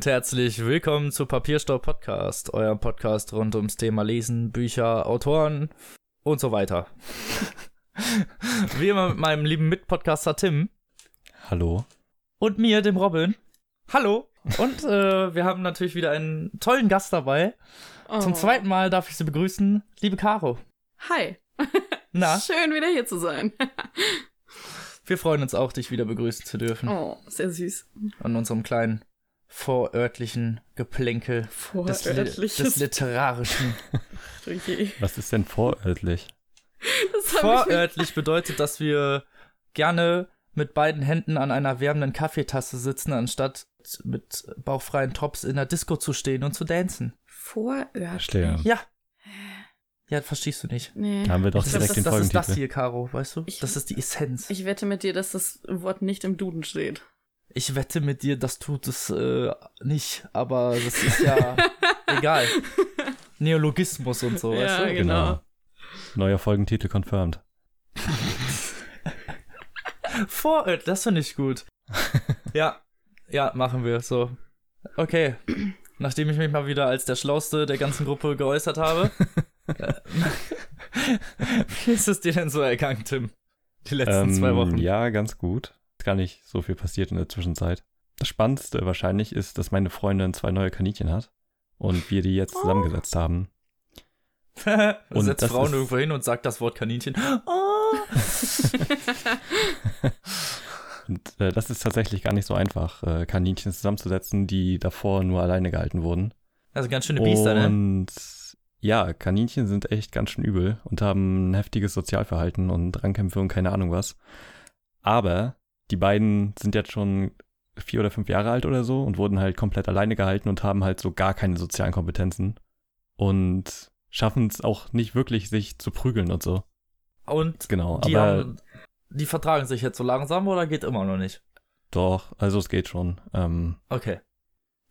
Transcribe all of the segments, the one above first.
Und herzlich willkommen zu Papierstau Podcast, eurem Podcast rund ums Thema Lesen, Bücher, Autoren und so weiter. Wie immer mit meinem lieben Mitpodcaster Tim Hallo. und mir, dem Robin. Hallo. Und äh, wir haben natürlich wieder einen tollen Gast dabei. Zum Oh. zweiten Mal darf ich sie begrüßen, liebe Caro. Hi. Na, Schön, wieder hier zu sein. wir freuen uns auch, dich wieder begrüßen zu dürfen. Oh, sehr süß. An unserem kleinen vorörtlichen Geplänkel des, Li Vorörtliches. des literarischen. Okay. Was ist denn vorörtlich? Das Vorörtlich bedeutet, dass wir gerne mit beiden Händen an einer wärmenden Kaffeetasse sitzen, anstatt mit bauchfreien Tops in der Disco zu stehen und zu dancen. Vorörtlich. Verstehe. Ja. Ja, verstehst du nicht. Nee. Da haben wir doch Ich glaub, direkt das, den das ist das hier, Caro, weißt du? Ich- das ist die Essenz. Ich wette mit dir, dass das Wort nicht im Duden steht. Wette mit dir, das tut es äh, nicht, aber das ist ja egal. Neologismus und so, weißt Ja, du? genau. Neuer Folgentitel confirmed. Vorort, das finde ich gut. ja, ja, machen wir so. Okay, nachdem ich mich mal wieder als der Schlauste der ganzen Gruppe geäußert habe. äh, Wie ist es dir denn so ergangen, Tim? Die letzten zwei Wochen. Ähm, Ja, ganz gut. Gar nicht so viel passiert in der Zwischenzeit. Das Spannendste wahrscheinlich ist, dass meine Freundin zwei neue Kaninchen hat und wir die jetzt Oh. zusammengesetzt haben. Und Setzt Frauen ist- irgendwo hin und sagt das Wort Kaninchen. Oh. Und äh, das ist tatsächlich gar nicht so einfach, äh, Kaninchen zusammenzusetzen, die davor nur alleine gehalten wurden. Also ganz schöne Biester, ne? Und ja, Kaninchen sind echt ganz schön übel und haben ein heftiges Sozialverhalten und Rangkämpfe und keine Ahnung was. Aber die beiden sind jetzt schon vier oder fünf Jahre alt oder so und wurden halt komplett alleine gehalten und haben halt so gar keine sozialen Kompetenzen und schaffen es auch nicht wirklich, sich zu prügeln und so. Und Genau, die, aber haben, die vertragen sich jetzt so langsam oder geht immer noch nicht? doch, also es geht schon. Ähm, Okay.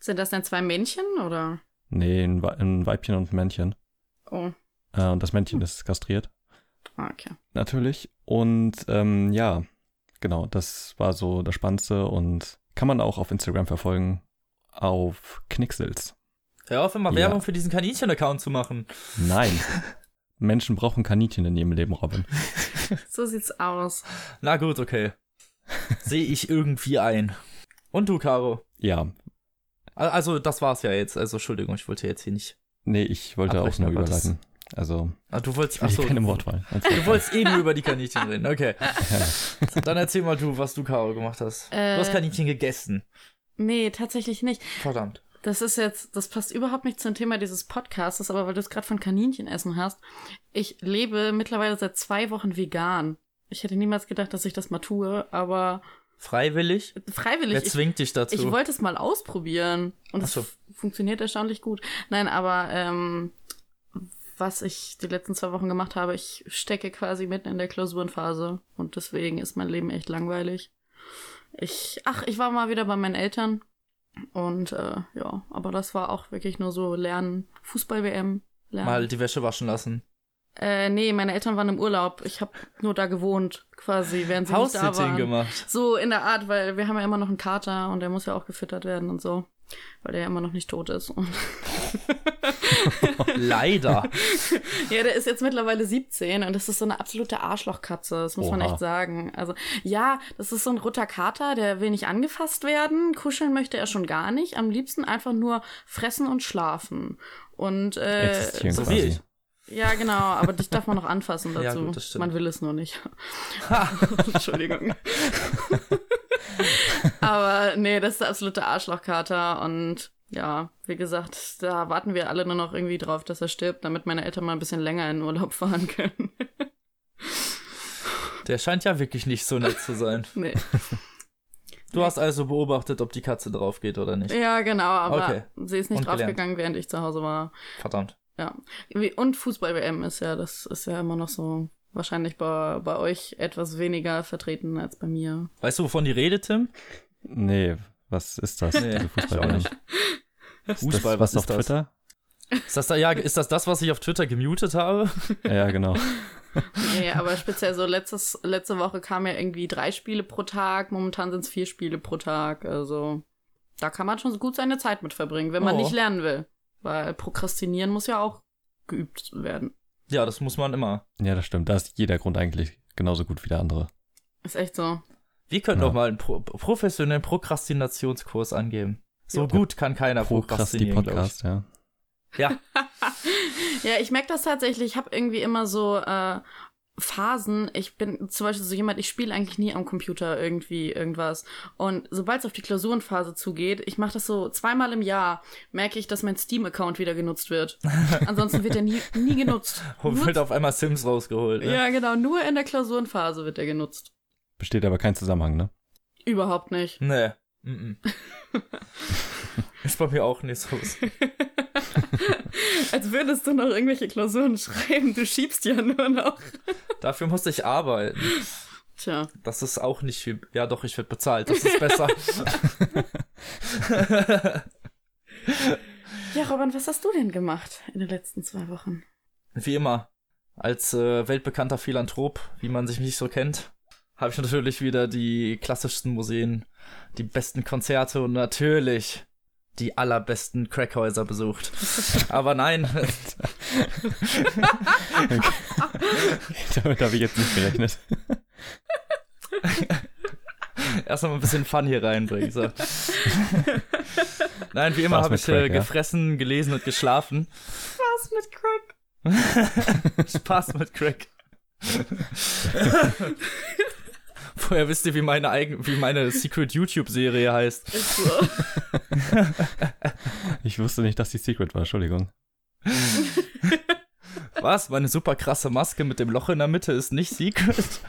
Sind das denn zwei Männchen oder? nee, ein, ein Weibchen und ein Männchen. Oh, Äh, und das Männchen ist kastriert. ah, okay. natürlich. Und ähm, ja, genau, das war so das Spannendste und kann man auch auf Instagram verfolgen. Auf Knicksels. Hör auf, immer Ja. Werbung für diesen Kaninchen-Account zu machen. Nein. Menschen brauchen Kaninchen in ihrem Leben, Robin. So sieht's aus. Na gut, okay. Sehe ich irgendwie ein. Und du, Caro? Ja, Al- Also, das war's ja jetzt. Also, Entschuldigung, ich wollte jetzt hier nicht. nee, ich wollte auch nur überleiten. Also, Ah, du wolltest. ich will Achso, keine Wortwahl. du wolltest eben über die Kaninchen reden. Okay. Ja. Dann erzähl mal du, was du, Caro, gemacht hast. Äh, Du hast Kaninchen gegessen. Nee, tatsächlich nicht. Verdammt. Das ist jetzt, das passt überhaupt nicht zum Thema dieses Podcasts, aber weil du es gerade von Kaninchenessen hast. Ich lebe mittlerweile seit zwei Wochen vegan. Ich hätte niemals gedacht, dass ich das mal tue, aber Freiwillig? freiwillig. Wer Ich, zwingt dich dazu? ich wollte es mal ausprobieren und es so. funktioniert erstaunlich gut. Nein, aber ähm, was ich die letzten zwei Wochen gemacht habe, ich stecke quasi mitten in der Klausurenphase und deswegen ist mein Leben echt langweilig. Ich, ach, ich war mal wieder bei meinen Eltern und äh, ja, aber das war auch wirklich nur so Lernen, Fußball-WM. Lernen. Mal die Wäsche waschen lassen. Äh, nee, meine Eltern waren im Urlaub. Ich habe nur da gewohnt, quasi, während sie nicht da waren. gemacht. So in der Art, weil wir haben ja immer noch einen Kater und der muss ja auch gefüttert werden und so. Weil der ja immer noch nicht tot ist. Leider. ja, der ist jetzt mittlerweile 17 und das ist so eine absolute Arschlochkatze, das muss man Oha. echt sagen. Also, ja, das ist so ein roter Kater, der will nicht angefasst werden. Kuscheln möchte er schon gar nicht. Am liebsten einfach nur fressen und schlafen. Und äh, Existieren so wie quasi. ich. ja, genau, aber dich darf man noch anfassen dazu. Ja, gut, das stimmt. man will es nur nicht. Entschuldigung. Aber nee, das ist der absolute Arschlochkater und ja, wie gesagt, da warten wir alle nur noch irgendwie drauf, dass er stirbt, damit meine Eltern mal ein bisschen länger in Urlaub fahren können. Der scheint ja wirklich nicht so nett zu sein. nee. Du hast also beobachtet, ob die Katze drauf geht oder nicht. Ja, genau, aber Okay. sie ist nicht Und gelernt. draufgegangen, während ich zu Hause war. Verdammt. Ja. Und Fußball-WM ist ja, das ist ja immer noch so wahrscheinlich bei, bei euch etwas weniger vertreten als bei mir. Weißt du, wovon die redet, Tim? Nee, was ist das? Nee, Fußball auch nicht. Ist Fußball, das, was was ist auf das? Twitter? Ist das da, ja, ist das das, was ich auf Twitter gemutet habe? Ja, genau. Nee, aber speziell so letztes, letzte Woche kamen ja irgendwie drei Spiele pro Tag, momentan sind es vier Spiele pro Tag, also Da kann man schon gut seine Zeit mit verbringen, wenn man Oh. nicht lernen will. Weil Prokrastinieren muss ja auch geübt werden. Ja, das muss man immer. Ja, das stimmt. Da ist jeder Grund eigentlich genauso gut wie der andere. Ist echt so. Wir können Ja. doch mal einen pro professionellen Prokrastinationskurs angeben. So Ja. gut kann keiner Prokrasti prokrastinieren. Podcast, ja. Ja, Ja, ich merke das tatsächlich. Ich habe irgendwie immer so äh, Phasen. Ich bin zum Beispiel so jemand, ich spiele eigentlich nie am Computer irgendwie irgendwas. Und sobald es auf die Klausurenphase zugeht, ich mache das so zweimal im Jahr, merke ich, dass mein Steam-Account wieder genutzt wird. Ansonsten wird er nie, nie genutzt. und wird auf einmal Sims rausgeholt. Ne? ja, genau. Nur in der Klausurenphase wird er genutzt. Besteht aber kein Zusammenhang, ne? Überhaupt nicht. Nee. Mm -mm. Ist bei mir auch nicht so. Als würdest du noch irgendwelche Klausuren schreiben. Du schiebst ja nur noch. Dafür musste ich arbeiten. Tja. Das ist auch nicht viel. Ja, doch, ich werde bezahlt. Das ist besser. Ja, Robin, was hast du denn gemacht in den letzten zwei Wochen? Wie immer. Als äh, weltbekannter Philanthrop, wie man sich nicht so kennt, habe ich natürlich wieder die klassischsten Museen, die besten Konzerte und natürlich die allerbesten Crackhäuser besucht. Aber nein, Damit habe ich jetzt nicht gerechnet. erstmal ein bisschen Fun hier reinbringen. So. Nein, wie immer Spaß habe ich äh, Crack, ja? gefressen, gelesen und geschlafen. Was mit Crack? Spaß mit Crack. Vorher wisst ihr, wie meine eigen, wie meine Secret YouTube-Serie heißt. Ist so. Ich wusste nicht, dass die Secret war, Entschuldigung. Was? Meine super krasse Maske mit dem Loch in der Mitte ist nicht Secret?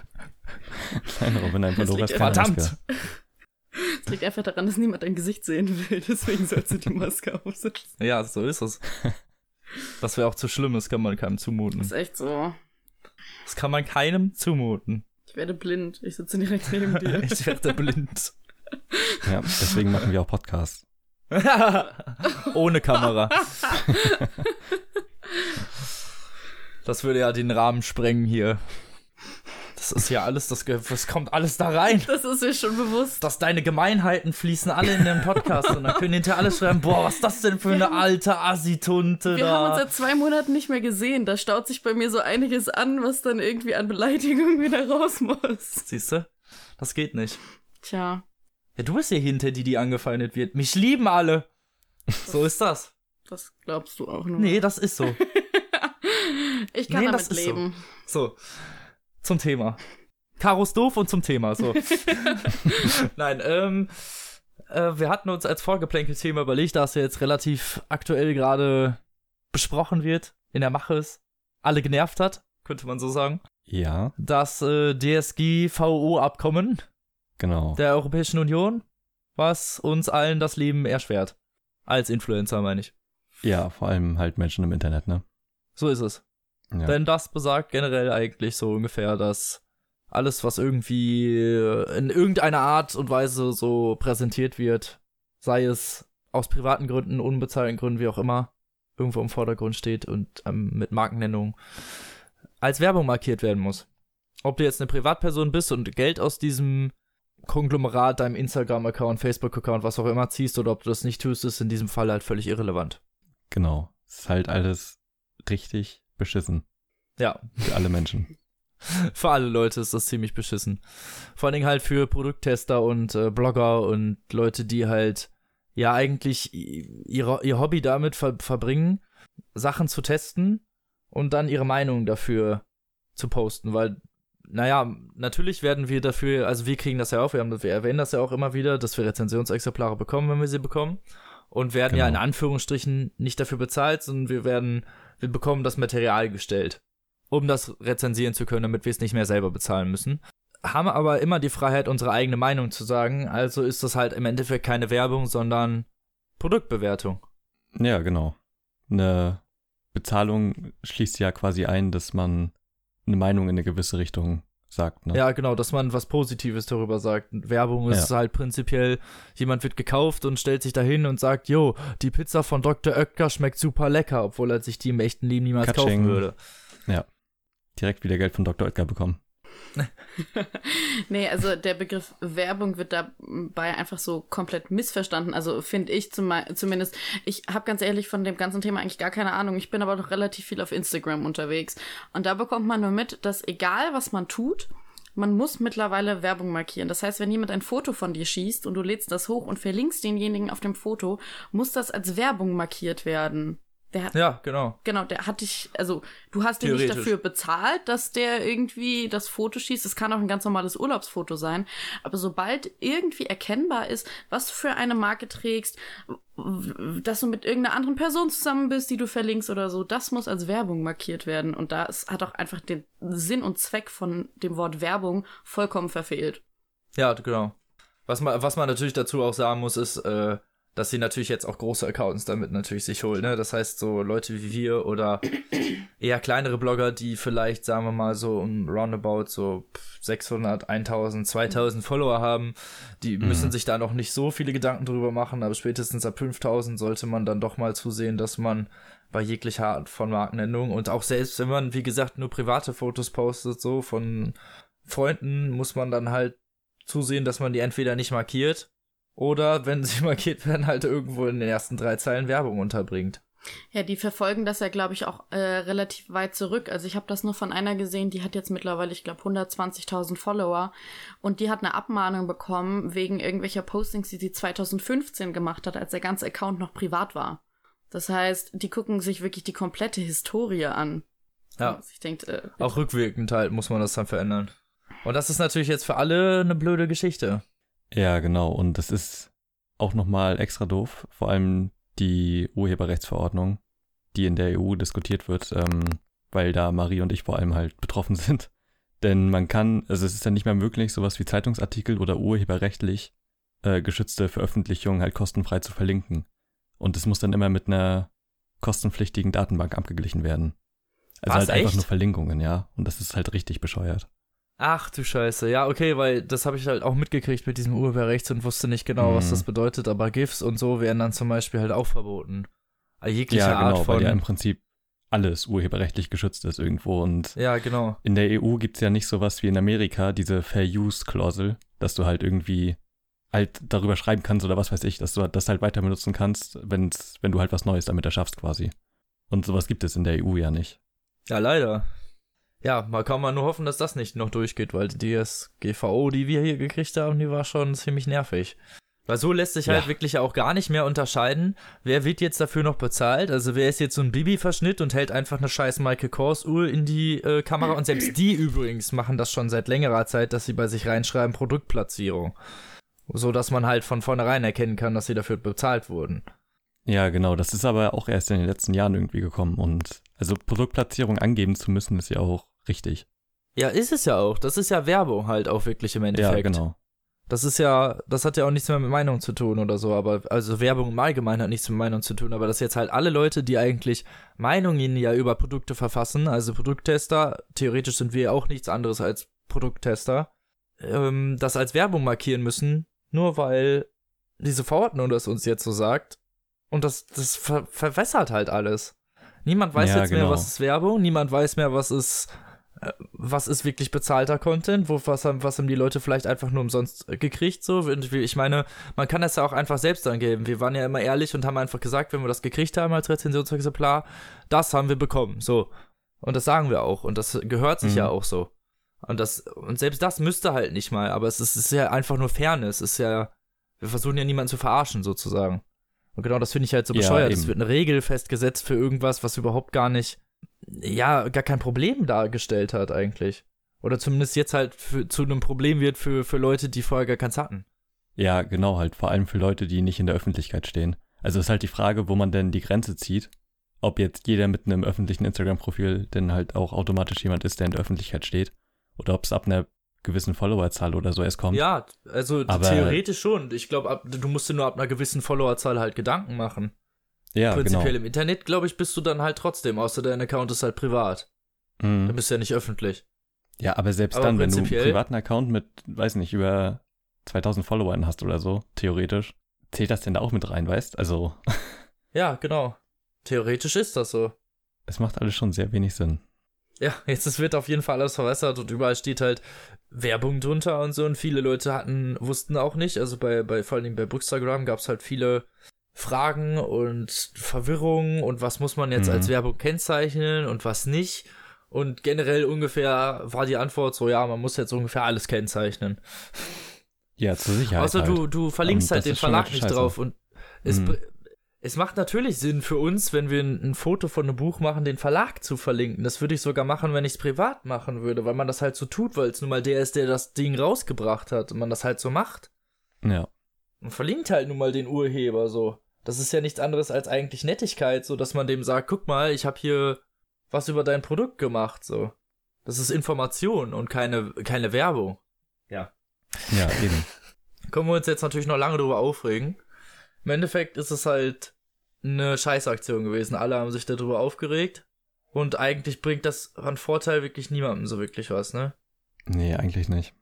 Nein, Robin, ein Das Pandora ist keine Verdammt! Maske. Es liegt einfach daran, dass niemand dein Gesicht sehen will. Deswegen sollst du die Maske aufsetzen. Ja, so ist es. Das wäre auch zu schlimm, das kann man keinem zumuten. Ist echt so. Das kann man keinem zumuten. Ich werde blind. Ich sitze direkt neben dir. Ich werde blind. Ja, deswegen machen wir auch Podcasts. Ohne Kamera. Das würde ja den Rahmen sprengen hier. Das ist ja alles, das, das kommt alles da rein. Das ist mir schon bewusst. Dass deine Gemeinheiten fließen alle in den Podcast und dann können hinterher alle schreiben, boah, was ist das denn für eine alte Assi-Tunte Wir haben uns seit zwei Monaten nicht mehr gesehen. Da staut sich bei mir so einiges an, was dann irgendwie an Beleidigung wieder raus muss. Siehst du? Das geht nicht. Tja, Ja, du bist ja hinter die, die angefeindet wird. Mich lieben alle. So ist das. das glaubst du auch nur. Nee, das ist so. ich kann nee, das damit ist so. leben. So, zum Thema. Karos doof und zum Thema, so. Nein, ähm, äh, wir hatten uns als Vorgeplänkel-Thema überlegt, da es ja jetzt relativ aktuell gerade besprochen wird, in der Mache ist, alle genervt hat, könnte man so sagen. Ja, Das äh, DSG-VO-Abkommen genau. der Europäischen Union, was uns allen das Leben erschwert. Als Influencer, meine ich. Ja, vor allem halt Menschen im Internet, ne? So ist es. Ja. Denn das besagt generell eigentlich so ungefähr, dass alles, was irgendwie in irgendeiner Art und Weise so präsentiert wird, sei es aus privaten Gründen, unbezahlten Gründen, wie auch immer, irgendwo im Vordergrund steht und ähm, mit Markennennung als Werbung markiert werden muss. Ob du jetzt eine Privatperson bist und Geld aus diesem Konglomerat, deinem Instagram-Account, Facebook-Account, was auch immer ziehst oder ob du das nicht tust, ist in diesem Fall halt völlig irrelevant. Genau. Ist halt alles richtig beschissen Ja, für alle Menschen. Für alle Leute ist das ziemlich beschissen. Vor allen Dingen halt für Produkttester und äh, Blogger und Leute, die halt ja eigentlich ihre, ihr Hobby damit ver verbringen, Sachen zu testen und dann ihre Meinung dafür zu posten, weil naja, natürlich werden wir dafür, also wir kriegen das ja auch, wir, haben, wir erwähnen das ja auch immer wieder, dass wir Rezensionsexemplare bekommen, wenn wir sie bekommen und werden ja in Genau. Anführungsstrichen nicht dafür bezahlt, sondern wir werden, wir bekommen das Material gestellt um das rezensieren zu können, damit wir es nicht mehr selber bezahlen müssen. Haben aber immer die Freiheit, unsere eigene Meinung zu sagen. Also ist das halt im Endeffekt keine Werbung, sondern Produktbewertung. Ja, genau. Eine Bezahlung schließt ja quasi ein, dass man eine Meinung in eine gewisse Richtung sagt, ne? Ja, genau, dass man was Positives darüber sagt. Werbung ist Ja. halt prinzipiell, jemand wird gekauft und stellt sich dahin und sagt, jo, die Pizza von Dr. Oetker schmeckt super lecker, obwohl er sich die im echten Leben niemals Katsching. kaufen würde. Direkt wieder Geld von Dr. Oetker bekommen. nee, also der Begriff Werbung wird dabei einfach so komplett missverstanden. Also finde ich zum, zumindest. Ich habe ganz ehrlich von dem ganzen Thema eigentlich gar keine Ahnung. Ich bin aber doch relativ viel auf Instagram unterwegs. Und da bekommt man nur mit, dass egal was man tut, man muss mittlerweile Werbung markieren. Das heißt, wenn jemand ein Foto von dir schießt und du lädst das hoch und verlinkst denjenigen auf dem Foto, muss das als Werbung markiert werden. Der ja, genau. Genau, der hat dich, also du hast ihn nicht dafür bezahlt, dass der irgendwie das Foto schießt. Es kann auch ein ganz normales Urlaubsfoto sein. Aber sobald irgendwie erkennbar ist, was du für eine Marke trägst, dass du mit irgendeiner anderen Person zusammen bist, die du verlinkst oder so, das muss als Werbung markiert werden. Und da hat auch einfach den Sinn und Zweck von dem Wort Werbung vollkommen verfehlt. Ja, genau. Was man, was man natürlich dazu auch sagen muss, ist, äh, dass sie natürlich jetzt auch große Accounts damit natürlich sich holen. Ne? Das heißt, so Leute wie wir oder eher kleinere Blogger, die vielleicht, sagen wir mal, so um roundabout so 600, 1000, 2000 Follower haben, die mhm. müssen sich da noch nicht so viele Gedanken drüber machen, aber spätestens ab 5000 sollte man dann doch mal zusehen, dass man bei jeglicher Art von Markennennung und auch selbst wenn man, wie gesagt, nur private Fotos postet, so von Freunden, muss man dann halt zusehen, dass man die entweder nicht markiert oder wenn sie markiert werden, halt irgendwo in den ersten drei Zeilen Werbung unterbringt. Ja, die verfolgen das ja, glaube ich, auch äh, relativ weit zurück. Also ich habe das nur von einer gesehen, die hat jetzt mittlerweile, ich glaube, 120.000 Follower und die hat eine Abmahnung bekommen wegen irgendwelcher Postings, die sie 2015 gemacht hat, als der ganze Account noch privat war. Das heißt, die gucken sich wirklich die komplette Historie an. Ja. Also ich denk, äh, auch rückwirkend halt muss man das dann verändern. Und das ist natürlich jetzt für alle eine blöde Geschichte. Ja, genau. Und das ist auch nochmal extra doof. Vor allem die Urheberrechtsverordnung, die in der EU diskutiert wird, ähm, weil da Marie und ich vor allem halt betroffen sind. Denn man kann, also es ist ja nicht mehr möglich, sowas wie Zeitungsartikel oder urheberrechtlich äh, geschützte Veröffentlichungen halt kostenfrei zu verlinken. Und es muss dann immer mit einer kostenpflichtigen Datenbank abgeglichen werden. Also Was, halt einfach echt? nur Verlinkungen, ja. Und das ist halt richtig bescheuert. Ach du Scheiße. Ja, okay, weil das habe ich halt auch mitgekriegt mit diesem Urheberrechts und wusste nicht genau, mhm. was das bedeutet, aber GIFs und so werden dann zum Beispiel halt auch verboten. Jegliche ja, genau, Art von. Weil ja im Prinzip alles urheberrechtlich geschützt ist irgendwo und ja, genau. in der EU gibt's ja nicht sowas wie in Amerika, diese Fair Use Klausel, dass du halt irgendwie halt darüber schreiben kannst oder was weiß ich, dass du das halt weiter benutzen kannst, wenn's, wenn du halt was Neues damit erschaffst quasi. Und sowas gibt es in der EU ja nicht. Ja, leider ja, man kann mal nur hoffen, dass das nicht noch durchgeht, weil die DSGVO, die wir hier gekriegt haben, die war schon ziemlich nervig. Weil so lässt sich halt wirklich auch gar nicht mehr unterscheiden, wer wird jetzt dafür noch bezahlt. Also wer ist jetzt so ein Bibi-Verschnitt und hält einfach eine scheiß Michael Kors-Uhr in die äh, Kamera. Und selbst die übrigens machen das schon seit längerer Zeit, dass sie bei sich reinschreiben Produktplatzierung. So dass man halt von vornherein erkennen kann, dass sie dafür bezahlt wurden. Ja, genau. Das ist aber auch erst in den letzten Jahren irgendwie gekommen. Und also Produktplatzierung angeben zu müssen, ist ja auch richtig. Ja, ist es ja auch. Das ist ja Werbung halt auch wirklich im Endeffekt. Ja, genau. Das ist ja, das hat ja auch nichts mehr mit Meinung zu tun oder so, aber also Werbung im Allgemeinen hat nichts mit Meinung zu tun, aber dass jetzt halt alle Leute, die eigentlich Meinungen ja über Produkte verfassen, also Produkttester, theoretisch sind wir ja auch nichts anderes als Produkttester, ähm, das als Werbung markieren müssen, nur weil diese Verordnung das uns jetzt so sagt. Und das, das ver verwässert halt alles. Niemand weiß ja, jetzt genau. mehr, was ist Werbung, niemand weiß mehr, was ist was ist wirklich bezahlter Content, wo, was, haben, was haben die Leute vielleicht einfach nur umsonst gekriegt, so. Ich meine, man kann das ja auch einfach selbst angeben. Wir waren ja immer ehrlich und haben einfach gesagt, wenn wir das gekriegt haben als Rezensionsexemplar, das haben wir bekommen, so. Und das sagen wir auch und das gehört sich mhm. ja auch so. Und das, und selbst das müsste halt nicht mal, aber es ist, es ist ja einfach nur Fairness, es ist ja, wir versuchen ja niemanden zu verarschen, sozusagen. Und genau das finde ich halt so bescheuert. Ja, es wird eine Regel festgesetzt für irgendwas, was überhaupt gar nicht ja, gar kein Problem dargestellt hat eigentlich. Oder zumindest jetzt halt für, zu einem Problem wird für, für Leute, die vorher gar keins hatten. Ja, genau, halt vor allem für Leute, die nicht in der Öffentlichkeit stehen. Also ist halt die Frage, wo man denn die Grenze zieht. Ob jetzt jeder mit einem öffentlichen Instagram-Profil denn halt auch automatisch jemand ist, der in der Öffentlichkeit steht. Oder ob es ab einer gewissen Followerzahl oder so erst kommt. Ja, also Aber theoretisch schon. Ich glaube, du musst dir nur ab einer gewissen Followerzahl halt Gedanken machen. Ja, Prinzipiell genau. im Internet, glaube ich, bist du dann halt trotzdem, außer dein Account ist halt privat. Mhm. Dann bist du ja nicht öffentlich. Ja, aber selbst aber dann, wenn du einen privaten Account mit, weiß nicht, über 2000 Followern hast oder so, theoretisch, zählt das denn da auch mit rein, weißt? Also. ja, genau. Theoretisch ist das so. Es macht alles schon sehr wenig Sinn. ja, jetzt es wird auf jeden Fall alles verbessert und überall steht halt Werbung drunter und so und viele Leute hatten, wussten auch nicht, also bei, bei vor allem bei Bookstagram gab es halt viele Fragen und Verwirrungen und was muss man jetzt Mhm. als Werbung kennzeichnen und was nicht. Und generell ungefähr war die Antwort so, ja, man muss jetzt ungefähr alles kennzeichnen. Ja, zur Sicherheit. Außer halt. du, du verlinkst Und halt das den Verlag ganz nicht drauf. Und es, Mhm. es macht natürlich Sinn für uns, wenn wir ein, ein Foto von einem Buch machen, den Verlag zu verlinken. Das würde ich sogar machen, wenn ich es privat machen würde, weil man das halt so tut, weil es nun mal der ist, der das Ding rausgebracht hat und man das halt so macht. Ja. Man verlinkt halt nun mal den Urheber so. Das ist ja nichts anderes als eigentlich Nettigkeit, so dass man dem sagt, guck mal, ich habe hier was über dein Produkt gemacht, so. Das ist Information und keine, keine Werbung. Ja, eben. Können wir uns jetzt natürlich noch lange drüber aufregen. Im Endeffekt ist es halt eine Scheißaktion gewesen. Alle haben sich darüber aufgeregt. Und eigentlich bringt das an Vorteil wirklich niemandem so wirklich was, ne? Nee, eigentlich nicht.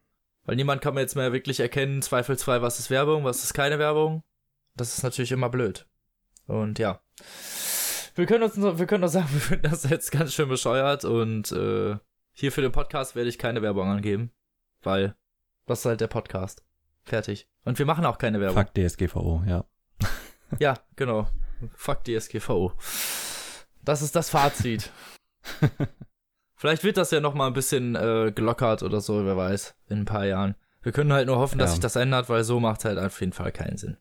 Weil niemand kann mir jetzt mehr wirklich erkennen, zweifelsfrei, was ist Werbung, was ist keine Werbung. Das ist natürlich immer blöd. Und ja. Wir können uns, wir können nur sagen, wir finden das jetzt ganz schön bescheuert und äh, hier für den Podcast werde ich keine Werbung angeben. Weil das ist halt der Podcast. Fertig. Und wir machen auch keine Werbung. Fuck DSGVO, ja. Ja, genau. Fuck die SGVO. Das ist das Fazit. Vielleicht wird das ja noch mal ein bisschen äh, gelockert oder so, wer weiß, in ein paar Jahren. Wir können halt nur hoffen, dass Ja. sich das ändert, weil so macht halt auf jeden Fall keinen Sinn.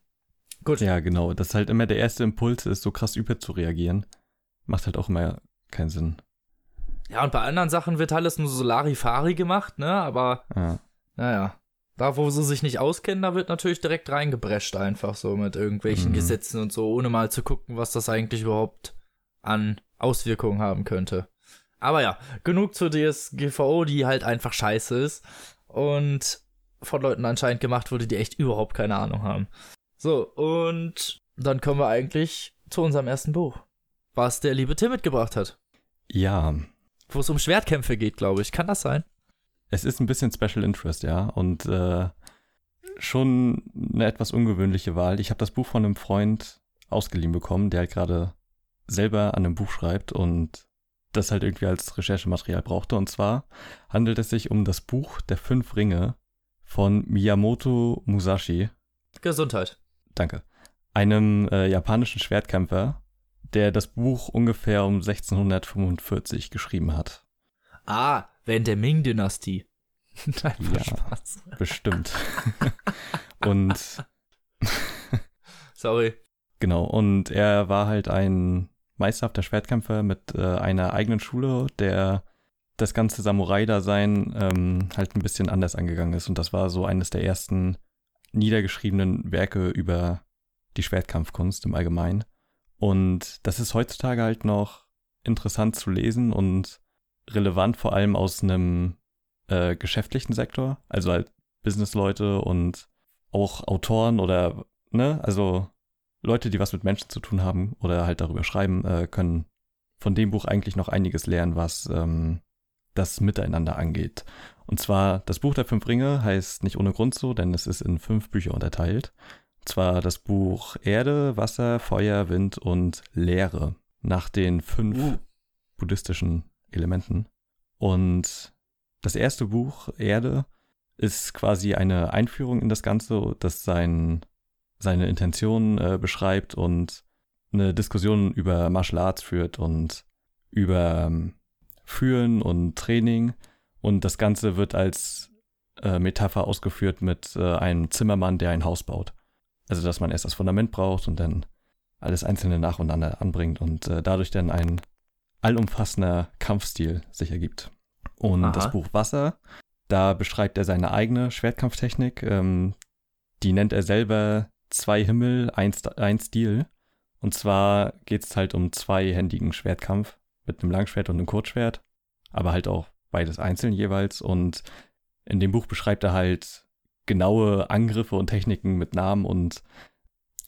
Gut. Ja, genau. Das ist halt immer der erste Impuls ist, so krass über zu reagieren. Macht halt auch immer keinen Sinn. Ja, und bei anderen Sachen wird alles nur so Larifari gemacht, ne? Aber Ja. naja. Da, wo sie sich nicht auskennen, da wird natürlich direkt reingebrescht, einfach so mit irgendwelchen Mhm. Gesetzen und so, ohne mal zu gucken, was das eigentlich überhaupt an Auswirkungen haben könnte. Aber ja, genug zur DSGVO, die halt einfach scheiße ist und von Leuten anscheinend gemacht wurde, die echt überhaupt keine Ahnung haben. So, und dann kommen wir eigentlich zu unserem ersten Buch, was der liebe Tim mitgebracht hat. Ja, Wo es um Schwertkämpfe geht, glaube ich. Kann das sein? es ist ein bisschen Special Interest, ja. Und äh, schon eine etwas ungewöhnliche Wahl. Ich habe das Buch von einem Freund ausgeliehen bekommen, der halt gerade selber an einem Buch schreibt und das halt irgendwie als Recherchematerial brauchte. Und zwar handelt es sich um das Buch der fünf Ringe von Miyamoto Musashi. Gesundheit. Danke. Einem äh, japanischen Schwertkämpfer, der das Buch ungefähr um 1645 geschrieben hat. Ah, während der Ming-Dynastie. Nein, Ja. Spaß. Bestimmt. und Sorry. genau, und er war halt ein meisterhafter Schwertkämpfer mit äh, einer eigenen Schule, der das ganze Samurai-Dasein ähm, halt ein bisschen anders angegangen ist. Und das war so eines der ersten niedergeschriebenen Werke über die Schwertkampfkunst im Allgemeinen. Und das ist heutzutage halt noch interessant zu lesen und relevant vor allem aus einem äh, geschäftlichen Sektor, also halt Businessleute und auch Autoren oder, ne, also Leute, die was mit Menschen zu tun haben oder halt darüber schreiben, äh, können von dem Buch eigentlich noch einiges lernen, was ähm, das Miteinander angeht. Und zwar, das Buch der fünf Ringe heißt nicht ohne Grund so, denn es ist in fünf Bücher unterteilt. Und zwar das Buch Erde, Wasser, Feuer, Wind und Leere nach den fünf Uh. buddhistischen Elementen. Und das erste Buch, Erde, ist quasi eine Einführung in das Ganze, das sein, seine Intentionen äh, beschreibt und eine Diskussion über Martial Arts führt und über ähm, Führen und Training. Und das Ganze wird als äh, Metapher ausgeführt mit äh, einem Zimmermann, der ein Haus baut. Also, dass man erst das Fundament braucht und dann alles Einzelne nacheinander anbringt und äh, dadurch dann ein allumfassender Kampfstil sich ergibt. Und Aha. das Buch Wasser, da beschreibt er seine eigene Schwertkampftechnik. Ähm, die nennt er selber zwei Himmel, ein, ein Stil. Und zwar geht es halt um zweihändigen Schwertkampf mit einem Langschwert und einem Kurzschwert, aber halt auch beides einzeln jeweils. Und in dem Buch beschreibt er halt genaue Angriffe und Techniken mit Namen und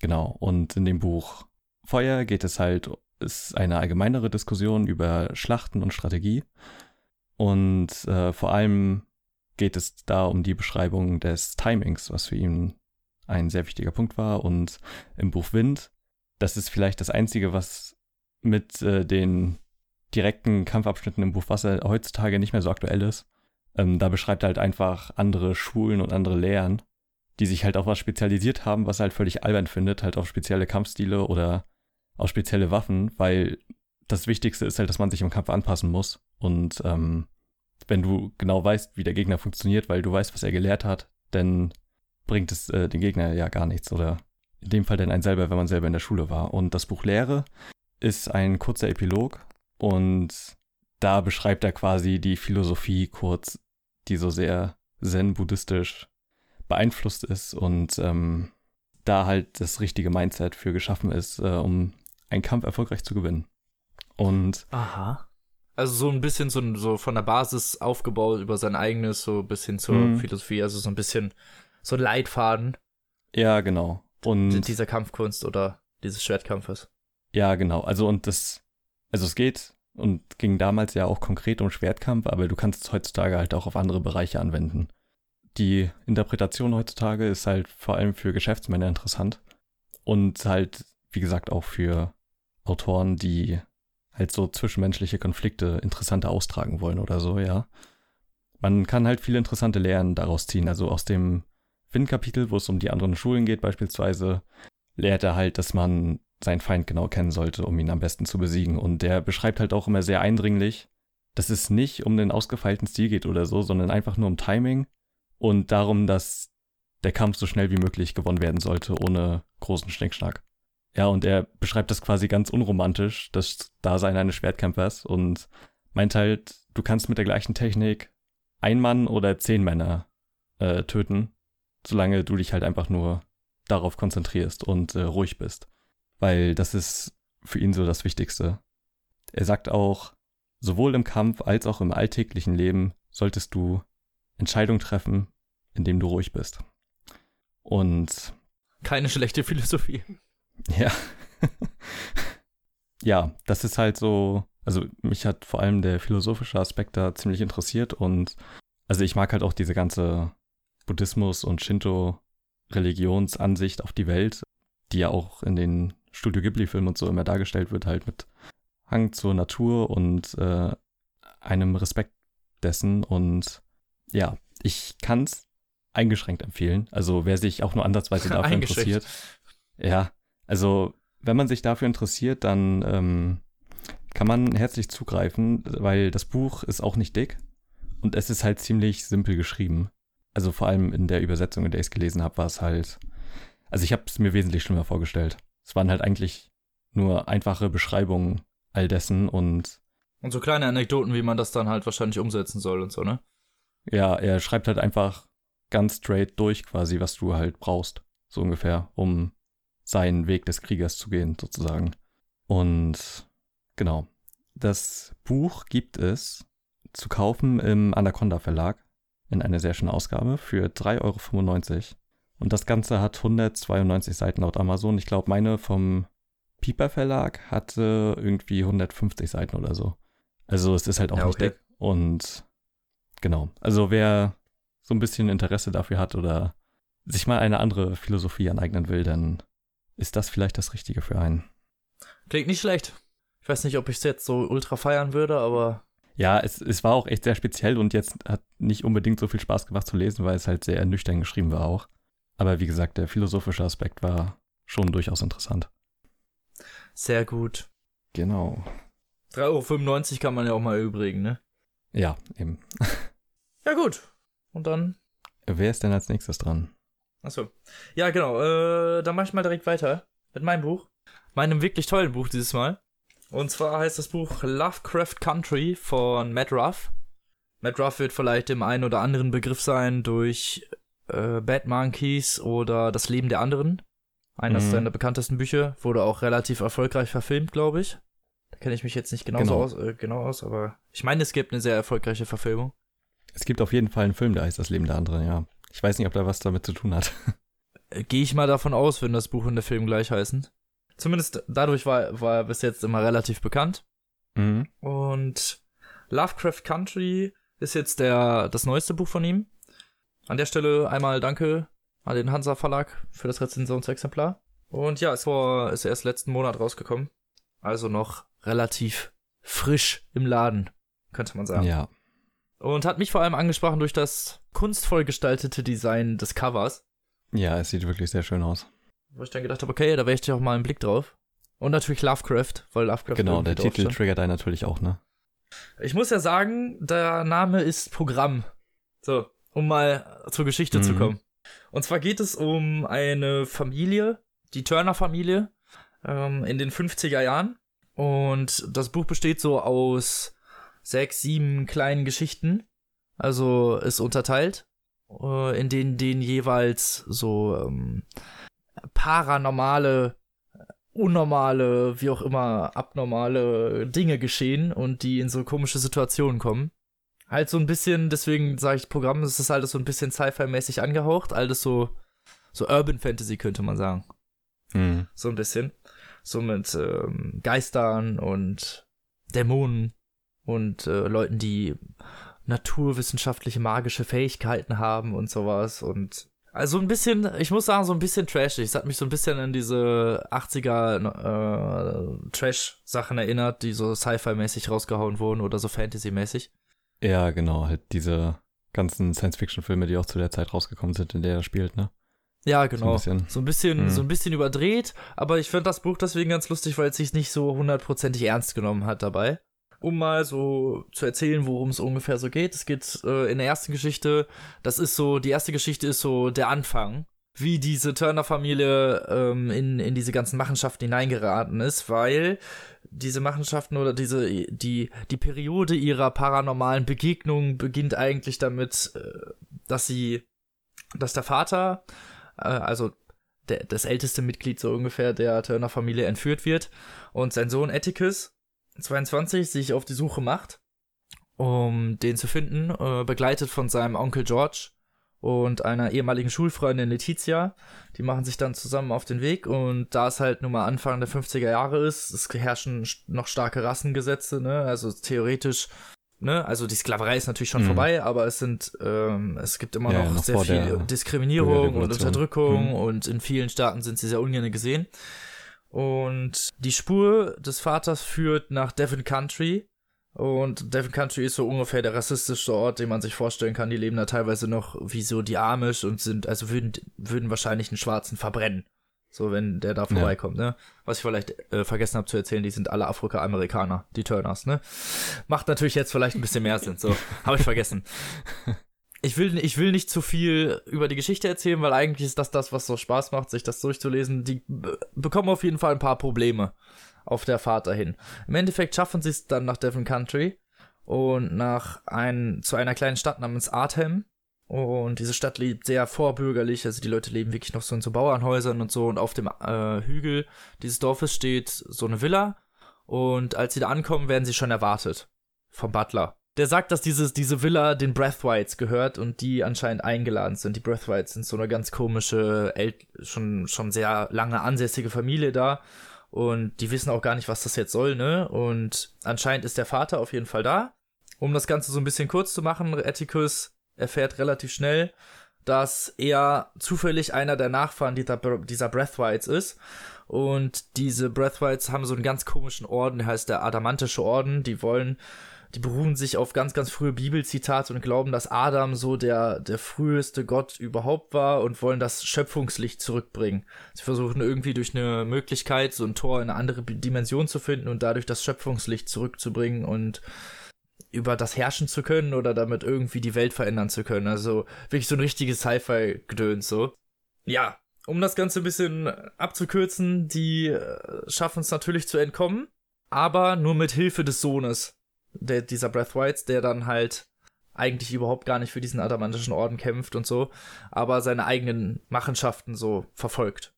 genau. Und in dem Buch Feuer geht es halt, ist eine allgemeinere Diskussion über Schlachten und Strategie. Und äh, vor allem geht es da um die Beschreibung des Timings, was für ihn ein sehr wichtiger Punkt war. Und im Buch Wind, das ist vielleicht das Einzige, was mit äh, den direkten Kampfabschnitten im Buch, was er heutzutage nicht mehr so aktuell ist. Ähm, da beschreibt er halt einfach andere Schulen und andere Lehren, die sich halt auf was spezialisiert haben, was er halt völlig albern findet, halt auf spezielle Kampfstile oder auf spezielle Waffen, weil das Wichtigste ist halt, dass man sich im Kampf anpassen muss. Und ähm, wenn du genau weißt, wie der Gegner funktioniert, weil du weißt, was er gelehrt hat, dann bringt es äh, den Gegner ja gar nichts. Oder in dem Fall dann einen selber, wenn man selber in der Schule war. Und das Buch Lehre ist ein kurzer Epilog und da beschreibt er quasi die Philosophie kurz, die so sehr zen-buddhistisch beeinflusst ist und ähm, da halt das richtige Mindset für geschaffen ist, äh, um einen Kampf erfolgreich zu gewinnen. Und Aha. Also so ein bisschen so, so von der Basis aufgebaut über sein eigenes, so bis hin zur Mhm. Philosophie, also so ein bisschen so ein Leitfaden ja, genau. Und dieser Kampfkunst oder dieses Schwertkampfes. Ja, genau. Also und das, also es geht und ging damals ja auch konkret um Schwertkampf, aber du kannst es heutzutage halt auch auf andere Bereiche anwenden. Die Interpretation heutzutage ist halt vor allem für Geschäftsmänner interessant und halt, wie gesagt, auch für Autoren, die halt so zwischenmenschliche Konflikte interessanter austragen wollen oder so, ja. Man kann halt viele interessante Lehren daraus ziehen. Also aus dem Win-Kapitel, wo es um die anderen Schulen geht beispielsweise, lehrt er halt, dass man seinen Feind genau kennen sollte, um ihn am besten zu besiegen. Und der beschreibt halt auch immer sehr eindringlich, dass es nicht um den ausgefeilten Stil geht oder so, sondern einfach nur um Timing und darum, dass der Kampf so schnell wie möglich gewonnen werden sollte, ohne großen Schnickschnack. Ja, und er beschreibt das quasi ganz unromantisch, das Dasein eines Schwertkämpfers und meint halt, du kannst mit der gleichen Technik ein Mann oder zehn Männer äh, töten, solange du dich halt einfach nur darauf konzentrierst und äh, ruhig bist. Weil das ist für ihn so das Wichtigste. Er sagt auch, sowohl im Kampf als auch im alltäglichen Leben solltest du Entscheidungen treffen, indem du ruhig bist. Und Keine schlechte Philosophie. ja. ja, das ist halt so, also mich hat vor allem der philosophische Aspekt da ziemlich interessiert und also ich mag halt auch diese ganze Buddhismus und Shinto Religionsansicht auf die Welt, die ja auch in den Studio Ghibli-Filmen und so immer dargestellt wird, halt mit Hang zur Natur und äh, einem Respekt dessen. Und ja, ich kann es eingeschränkt empfehlen. Also wer sich auch nur ansatzweise dafür interessiert. Ja, also wenn man sich dafür interessiert, dann ähm, kann man herzlich zugreifen, weil das Buch ist auch nicht dick und es ist halt ziemlich simpel geschrieben. Also vor allem in der Übersetzung, in der ich es gelesen habe, war es halt. Also ich habe es mir wesentlich schlimmer vorgestellt. Es waren halt eigentlich nur einfache Beschreibungen all dessen und Und so kleine Anekdoten, wie man das dann halt wahrscheinlich umsetzen soll und so, ne? ja, er schreibt halt einfach ganz straight durch quasi, was du halt brauchst, so ungefähr, um seinen Weg des Kriegers zu gehen, sozusagen. Und genau, das Buch gibt es zu kaufen im Anaconda Verlag in einer sehr schönen Ausgabe für 3,95 Euro. Und das Ganze hat 192 Seiten laut Amazon. Ich glaube, meine vom Piper Verlag hatte irgendwie 150 Seiten oder so. Also es ist halt auch Ja, nicht okay. dick. Und genau. Also wer so ein bisschen Interesse dafür hat oder sich mal eine andere Philosophie aneignen will, dann ist das vielleicht das Richtige für einen. Klingt nicht schlecht. Ich weiß nicht, ob ich es jetzt so ultra feiern würde, aber Ja, es, es war auch echt sehr speziell und jetzt hat nicht unbedingt so viel Spaß gemacht zu lesen, weil es halt sehr nüchtern geschrieben war auch. Aber wie gesagt, der philosophische Aspekt war schon durchaus interessant. sehr gut. Genau. 3,95 Euro kann man ja auch mal übrigen, ne? Ja, eben. Ja, gut. Und dann. Wer ist denn als nächstes dran? Achso. Ja, genau. Äh, dann mach ich mal direkt weiter mit meinem Buch. Meinem wirklich tollen Buch dieses Mal. Und zwar heißt das Buch Lovecraft Country von Matt Ruff. Matt Ruff wird vielleicht dem einen oder anderen Begriff sein durch äh, Bad Monkeys oder Das Leben der anderen. Eines Mhm. seiner bekanntesten Bücher. Wurde auch relativ erfolgreich verfilmt, glaube ich. Da kenne ich mich jetzt nicht genauso Genau. aus, äh, genau aus, aber ich meine, es gibt eine sehr erfolgreiche Verfilmung. Es gibt auf jeden Fall einen Film, der heißt Das Leben der anderen, ja. Ich weiß nicht, ob da was damit zu tun hat. Äh, Gehe ich mal davon aus, wenn das Buch und der Film gleich heißen. Zumindest dadurch war, war er bis jetzt immer relativ bekannt. Mhm. Und Lovecraft Country ist jetzt der, das neueste Buch von ihm. An der Stelle einmal Danke an den Hansa Verlag für das Rezensionsexemplar. Und ja, es war, ist erst letzten Monat rausgekommen. Also noch relativ frisch im Laden, könnte man sagen. Ja. Und hat mich vor allem angesprochen durch das kunstvoll gestaltete Design des Covers. Ja, es sieht wirklich sehr schön aus. Wo ich dann gedacht habe, okay, da wäre ich ja auch mal einen Blick drauf. Und natürlich Lovecraft, weil Lovecraft. Genau, der Titel stand. triggert einen natürlich auch, ne? Ich muss ja sagen, der Name ist Programm. So, um mal zur Geschichte zu Mhm. kommen. Und zwar geht es um eine Familie, die Turner-Familie, ähm, in den 50er Jahren. Und das Buch besteht so aus sechs, sieben kleinen Geschichten. Also ist unterteilt, äh, in denen denen jeweils so ähm, paranormale unnormale, wie auch immer, abnormale Dinge geschehen und die in so komische Situationen kommen. Halt so ein bisschen, deswegen sage ich Programm, es ist alles so ein bisschen Sci-Fi-mäßig angehaucht, alles so, so Urban Fantasy könnte man sagen. Mhm. So ein bisschen. So mit ähm, Geistern und Dämonen und äh, Leuten, die naturwissenschaftliche magische Fähigkeiten haben und sowas und also ein bisschen, ich muss sagen, so ein bisschen trashig. Es hat mich so ein bisschen an diese 80er äh, Trash-Sachen erinnert, die so Sci-Fi-mäßig rausgehauen wurden oder so Fantasy-mäßig. Ja, genau, halt diese ganzen Science-Fiction-Filme, die auch zu der Zeit rausgekommen sind, in der er spielt, ne? Ja, So ein genau. bisschen. So ein bisschen, Mhm. so ein bisschen überdreht, aber ich finde das Buch deswegen ganz lustig, weil es sich nicht so hundertprozentig ernst genommen hat dabei. Um mal so zu erzählen, worum es ungefähr so geht. Es geht äh, in der ersten Geschichte, das ist so, die erste Geschichte ist so der Anfang, wie diese Turner-Familie ähm, in, in diese ganzen Machenschaften hineingeraten ist, weil diese Machenschaften oder diese, die, die Periode ihrer paranormalen Begegnung beginnt eigentlich damit, äh, dass sie, dass der Vater, äh, also der, das älteste Mitglied so ungefähr der Turner-Familie entführt wird und sein Sohn Atticus, 22, sich auf die Suche macht, um den zu finden, äh, begleitet von seinem Onkel George und einer ehemaligen Schulfreundin Letizia. Die machen sich dann zusammen auf den Weg und da es halt nun mal Anfang der 50er Jahre ist, es herrschen noch starke Rassengesetze, ne, also theoretisch Ne, also die Sklaverei ist natürlich schon Mhm. vorbei, aber es sind, ähm, es gibt immer Ja, noch, noch sehr viel Diskriminierung und. Unterdrückung Mhm. und in vielen Staaten sind sie sehr ungern gesehen. Und die Spur des Vaters führt nach Devon Country. Und Devon Country ist so ungefähr der rassistischste Ort, den man sich vorstellen kann. Die leben da teilweise noch wie so die Amish und sind, also würden, würden wahrscheinlich einen Schwarzen verbrennen. So, wenn der da vorbeikommt, ne? Was ich vielleicht äh, vergessen habe zu erzählen, die sind alle Afrika-Amerikaner, die Turners, ne? Macht natürlich jetzt vielleicht ein bisschen mehr Sinn, so. Habe ich vergessen. Ich will, ich will nicht zu viel über die Geschichte erzählen, weil eigentlich ist das das, was so Spaß macht, sich das durchzulesen. Die be- bekommen auf jeden Fall ein paar Probleme auf der Fahrt dahin. Im Endeffekt schaffen sie es dann nach Devon Country und nach ein, zu einer kleinen Stadt namens Artem. Und diese Stadt lebt sehr vorbürgerlich, also die Leute leben wirklich noch so in so Bauernhäusern und so. Und auf dem äh, Hügel dieses Dorfes steht so eine Villa. Und als sie da ankommen, werden sie schon erwartet vom Butler. Der sagt, dass dieses, diese Villa den Breathwhites gehört und die anscheinend eingeladen sind. Die Breathwhites sind so eine ganz komische, schon, schon sehr lange ansässige Familie da. Und die wissen auch gar nicht, was das jetzt soll, ne? Und anscheinend ist der Vater auf jeden Fall da. Um das Ganze so ein bisschen kurz zu machen, Atticus erfährt relativ schnell, dass er zufällig einer der Nachfahren dieser, dieser Breathwhites ist. Und diese Breathwhites haben so einen ganz komischen Orden, der heißt der Adamantische Orden. Die wollen, die beruhen sich auf ganz, ganz frühe Bibelzitate und glauben, dass Adam so der, der früheste Gott überhaupt war und wollen das Schöpfungslicht zurückbringen. Sie versuchen irgendwie durch eine Möglichkeit, so ein Tor in eine andere Dimension zu finden und dadurch das Schöpfungslicht zurückzubringen und über das herrschen zu können oder damit irgendwie die Welt verändern zu können. Also wirklich so ein richtiges Sci-Fi-Gedöns so. Ja, um das Ganze ein bisschen abzukürzen, die äh, schaffen es natürlich zu entkommen, aber nur mit Hilfe des Sohnes der, dieser Breathwhites, der dann halt eigentlich überhaupt gar nicht für diesen adamantischen Orden kämpft und so, aber seine eigenen Machenschaften so verfolgt.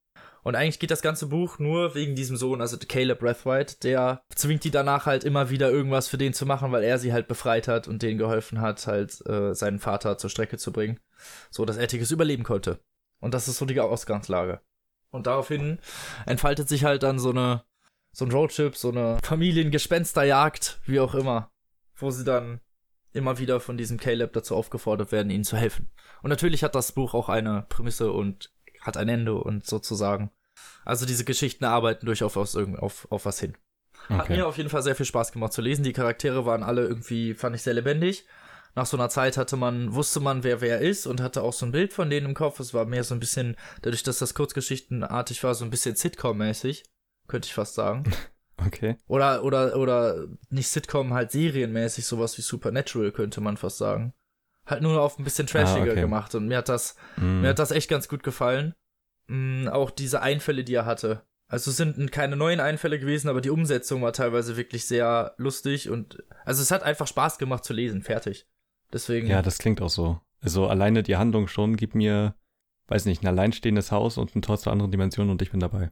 Und eigentlich geht das ganze Buch nur wegen diesem Sohn, also Caleb Breathwaite, der zwingt die danach halt immer wieder irgendwas für den zu machen, weil er sie halt befreit hat und denen geholfen hat, halt äh, seinen Vater zur Strecke zu bringen, so dass Atticus überleben konnte. Und das ist so die Ausgangslage. Und daraufhin entfaltet sich halt dann so eine so ein Roadtrip, so eine Familiengespensterjagd, wie auch immer, wo sie dann immer wieder von diesem Caleb dazu aufgefordert werden, ihnen zu helfen. Und natürlich hat das Buch auch eine Prämisse und hat ein Ende und sozusagen. Also diese Geschichten arbeiten durchaus auf, auf, auf was hin. Hat Okay. mir auf jeden Fall sehr viel Spaß gemacht zu lesen. Die Charaktere waren alle irgendwie, fand ich sehr lebendig. Nach so einer Zeit hatte man, wusste man, wer wer ist und hatte auch so ein Bild von denen im Kopf. Es war mehr so ein bisschen, dadurch, dass das kurzgeschichtenartig war, so ein bisschen Sitcom-mäßig, könnte ich fast sagen. Okay. Oder, oder, oder nicht Sitcom, halt serienmäßig, sowas wie Supernatural, könnte man fast sagen. Halt nur auf ein bisschen trashiger Ah, okay. gemacht und mir hat das, Mm. mir hat das echt ganz gut gefallen. Mm, auch diese Einfälle, die er hatte. Also es sind keine neuen Einfälle gewesen, aber die Umsetzung war teilweise wirklich sehr lustig und also es hat einfach Spaß gemacht zu lesen, fertig. Deswegen. Ja, das klingt auch so. Also alleine die Handlung schon gibt mir, weiß nicht, ein alleinstehendes Haus und ein Tor zur anderen Dimension und ich bin dabei.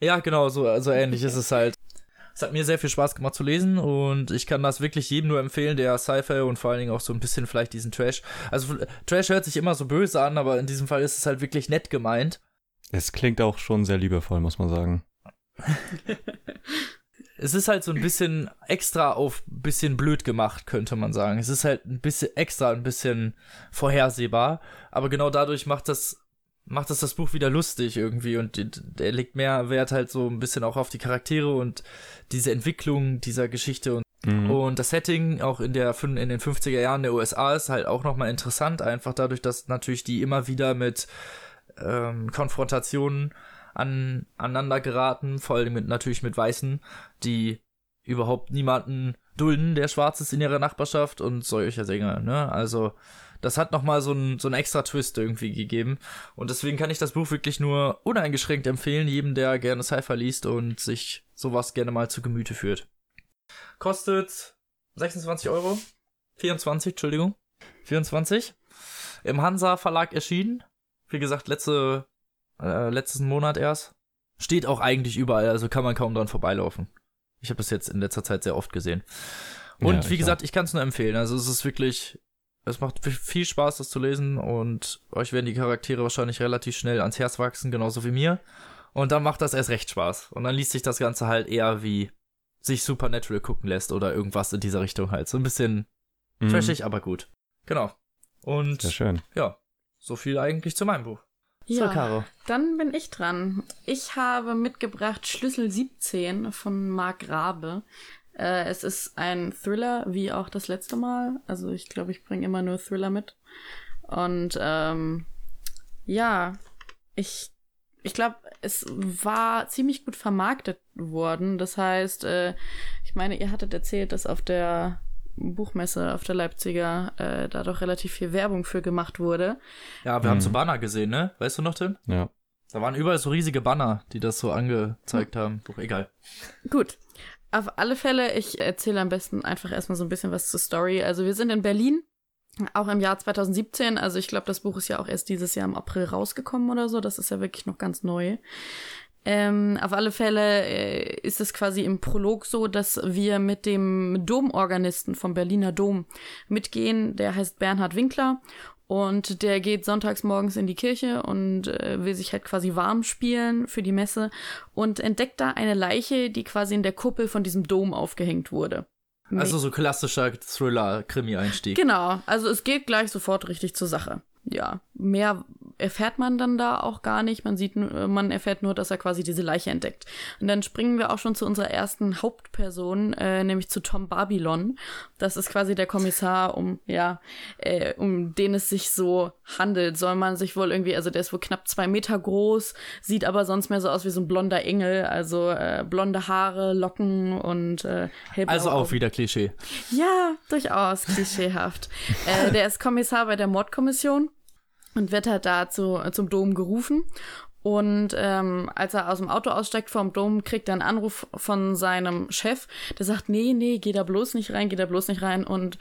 Ja, genau, so also ähnlich ist es halt. Es hat mir sehr viel Spaß gemacht zu lesen und ich kann das wirklich jedem nur empfehlen, der Sci-Fi und vor allen Dingen auch so ein bisschen vielleicht diesen Trash. Also Trash hört sich immer so böse an, aber in diesem Fall ist es halt wirklich nett gemeint. Es klingt auch schon sehr liebevoll, muss man sagen. Es ist halt so ein bisschen extra auf bisschen blöd gemacht, könnte man sagen. Es ist halt ein bisschen extra, ein bisschen vorhersehbar, aber genau dadurch macht das macht das das Buch wieder lustig irgendwie und der legt mehr Wert halt so ein bisschen auch auf die Charaktere und diese Entwicklung dieser Geschichte und Mhm. Und das Setting auch in der in den 50er Jahren der USA ist halt auch nochmal interessant, einfach dadurch, dass natürlich die immer wieder mit ähm, Konfrontationen an, aneinander geraten, vor allem mit, natürlich mit Weißen, die überhaupt niemanden dulden, der schwarz ist in ihrer Nachbarschaft und solche Dinge, ne? Also, das hat nochmal so einen so einen extra Twist irgendwie gegeben. Und deswegen kann ich das Buch wirklich nur uneingeschränkt empfehlen, jedem, der gerne Sci-Fi liest und sich sowas gerne mal zu Gemüte führt. Kostet 26 Euro. 24, Entschuldigung. 24. Im Hansa Verlag erschienen. Wie gesagt, letzte, äh, letzten Monat erst. Steht auch eigentlich überall, also kann man kaum dran vorbeilaufen. Ich habe das jetzt in letzter Zeit sehr oft gesehen. Und Ja, wie gesagt, ich kann es nur empfehlen. Also es ist wirklich, es macht viel Spaß, das zu lesen und euch werden die Charaktere wahrscheinlich relativ schnell ans Herz wachsen, genauso wie mir. Und dann macht das erst recht Spaß. Und dann liest sich das Ganze halt eher wie sich Supernatural gucken lässt oder irgendwas in dieser Richtung halt. So ein bisschen Mhm. trashig, aber gut. Genau. Und Sehr schön. ja, so viel eigentlich zu meinem Buch. So, Ja, Caro. dann bin ich dran. Ich habe mitgebracht Schlüssel 17 von Marc Rabe. Äh, es ist ein Thriller, wie auch das letzte Mal. Also ich glaube, ich bringe immer nur Thriller mit. Und ähm, ja, ich, ich glaube, es war ziemlich gut vermarktet worden. Das heißt, äh, ich meine, ihr hattet erzählt, dass auf der Buchmesse, auf der Leipziger, äh, da doch relativ viel Werbung für gemacht wurde. Ja, wir haben Mhm. so Banner gesehen, ne? Weißt du noch, Tim? Ja. Da waren überall so riesige Banner, die das so angezeigt haben. Doch egal. Gut. Auf alle Fälle, ich erzähle am besten einfach erstmal so ein bisschen was zur Story. Also wir sind in Berlin, auch im Jahr 2017. Also ich glaube, das Buch ist ja auch erst dieses Jahr im April rausgekommen oder so. Das ist ja wirklich noch ganz neu. Ähm, auf alle Fälle äh, ist es quasi im Prolog so, dass wir mit dem Domorganisten vom Berliner Dom mitgehen. Der heißt Bernhard Winkler und der geht sonntags morgens in die Kirche und äh, will sich halt quasi warm spielen für die Messe und entdeckt da eine Leiche, die quasi in der Kuppel von diesem Dom aufgehängt wurde. Also so klassischer Thriller-Krimi-Einstieg. Genau, also es geht gleich sofort richtig zur Sache. Ja, mehr erfährt man dann da auch gar nicht. Man sieht, nur- man erfährt nur, dass er quasi diese Leiche entdeckt. Und dann springen wir auch schon zu unserer ersten Hauptperson, äh, nämlich zu Tom Babylon. Das ist quasi der Kommissar, um ja, äh, um den es sich so handelt. Soll man sich wohl irgendwie, also der ist wohl knapp zwei Meter groß, sieht aber sonst mehr so aus wie so ein blonder Engel, also äh, blonde Haare, Locken und äh, Also auch wieder Klischee. Ja, durchaus klischeehaft. äh, der ist Kommissar bei der Mordkommission und wird halt da zu, zum Dom gerufen. Und ähm, als er aus dem Auto aussteigt vom Dom, kriegt er einen Anruf von seinem Chef, der sagt, nee, nee, geh da bloß nicht rein, geh da bloß nicht rein. Und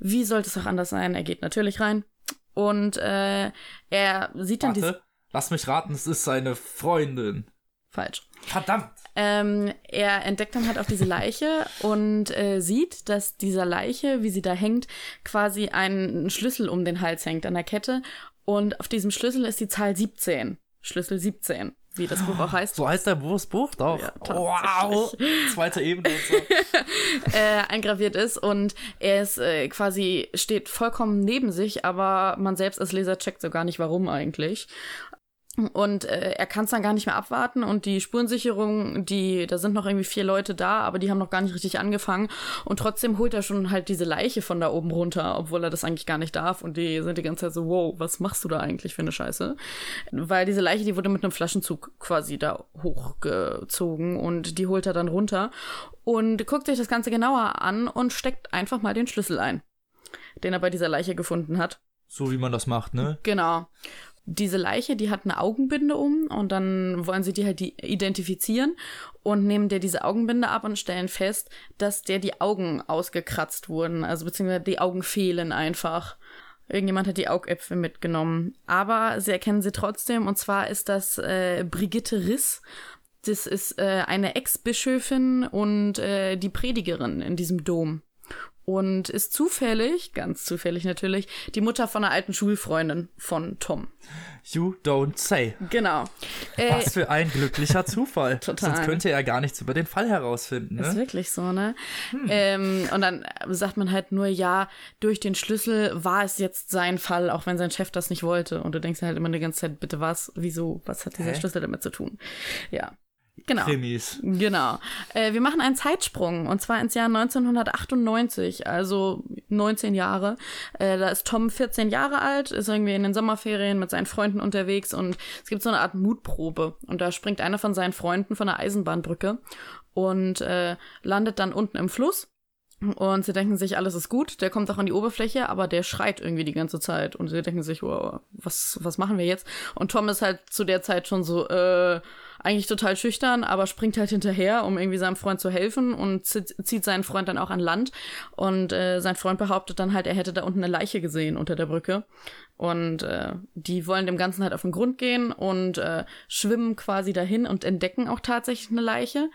wie sollte es auch anders sein? Er geht natürlich rein. Und äh, er sieht dann diese... Warte, lass mich raten, es ist seine Freundin. Falsch. Verdammt! Ähm, er entdeckt dann halt auch diese Leiche und äh, sieht, dass dieser Leiche, wie sie da hängt, quasi einen Schlüssel um den Hals hängt an der Kette. Und auf diesem Schlüssel ist die Zahl 17. Schlüssel 17, wie das Buch auch heißt. So heißt der Buch doch. Ja, wow! Zweite Ebene und so. äh, eingraviert ist und er ist äh, quasi steht vollkommen neben sich, aber man selbst als Leser checkt so gar nicht, warum eigentlich. Und äh, er kann es dann gar nicht mehr abwarten und die Spurensicherung, die, da sind noch irgendwie vier Leute da, aber die haben noch gar nicht richtig angefangen. Und trotzdem holt er schon halt diese Leiche von da oben runter, obwohl er das eigentlich gar nicht darf. Und die sind die ganze Zeit so, wow, was machst du da eigentlich für eine Scheiße? Weil diese Leiche, die wurde mit einem Flaschenzug quasi da hochgezogen und die holt er dann runter und guckt sich das Ganze genauer an und steckt einfach mal den Schlüssel ein, den er bei dieser Leiche gefunden hat. So wie man das macht, ne? Genau diese Leiche, die hat eine Augenbinde um und dann wollen sie die halt identifizieren und nehmen der diese Augenbinde ab und stellen fest, dass der die Augen ausgekratzt wurden, also beziehungsweise die Augen fehlen einfach. Irgendjemand hat die Augäpfel mitgenommen. Aber sie erkennen sie trotzdem und zwar ist das äh, Brigitte Riss. Das ist äh, eine Ex-Bischöfin und äh, die Predigerin in diesem Dom und ist zufällig, ganz zufällig natürlich, die Mutter von einer alten Schulfreundin von Tom. You don't say. Genau. Äh, Was für ein glücklicher Zufall. Total. Sonst könnte er gar nichts über den Fall herausfinden. Ne? Ist wirklich so, ne? Hm. Ähm, und dann sagt man halt nur, ja, durch den Schlüssel war es jetzt sein Fall, auch wenn sein Chef das nicht wollte. Und du denkst halt immer die ganze Zeit, bitte was, wieso, was hat dieser Hä? Schlüssel damit zu tun? Ja. Genau. Krimis. Genau. Äh, wir machen einen Zeitsprung und zwar ins Jahr 1998, also 19 Jahre. Äh, da ist Tom 14 Jahre alt, ist irgendwie in den Sommerferien mit seinen Freunden unterwegs und es gibt so eine Art Mutprobe und da springt einer von seinen Freunden von der Eisenbahnbrücke und äh, landet dann unten im Fluss. Und sie denken sich, alles ist gut, der kommt auch an die Oberfläche, aber der schreit irgendwie die ganze Zeit. Und sie denken sich, wow, was, was machen wir jetzt? Und Tom ist halt zu der Zeit schon so, äh, eigentlich total schüchtern, aber springt halt hinterher, um irgendwie seinem Freund zu helfen und zieht seinen Freund dann auch an Land. Und äh, sein Freund behauptet dann halt, er hätte da unten eine Leiche gesehen unter der Brücke. Und äh, die wollen dem Ganzen halt auf den Grund gehen und äh, schwimmen quasi dahin und entdecken auch tatsächlich eine Leiche.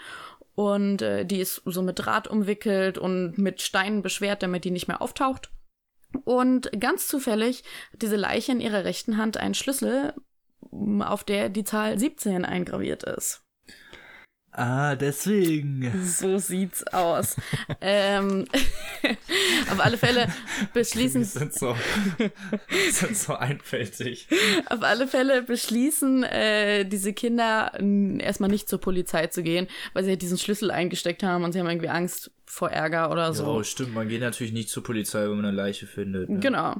Und äh, die ist so mit Draht umwickelt und mit Steinen beschwert, damit die nicht mehr auftaucht. Und ganz zufällig diese Leiche in ihrer rechten Hand einen Schlüssel auf der die Zahl 17 eingraviert ist. Ah, deswegen. So sieht's aus. ähm, auf alle Fälle beschließen. Die sind so, sind so einfältig. Auf alle Fälle beschließen äh, diese Kinder erstmal nicht zur Polizei zu gehen, weil sie halt diesen Schlüssel eingesteckt haben und sie haben irgendwie Angst, vor Ärger oder so. Oh, stimmt. Man geht natürlich nicht zur Polizei, wenn man eine Leiche findet. Ne? Genau.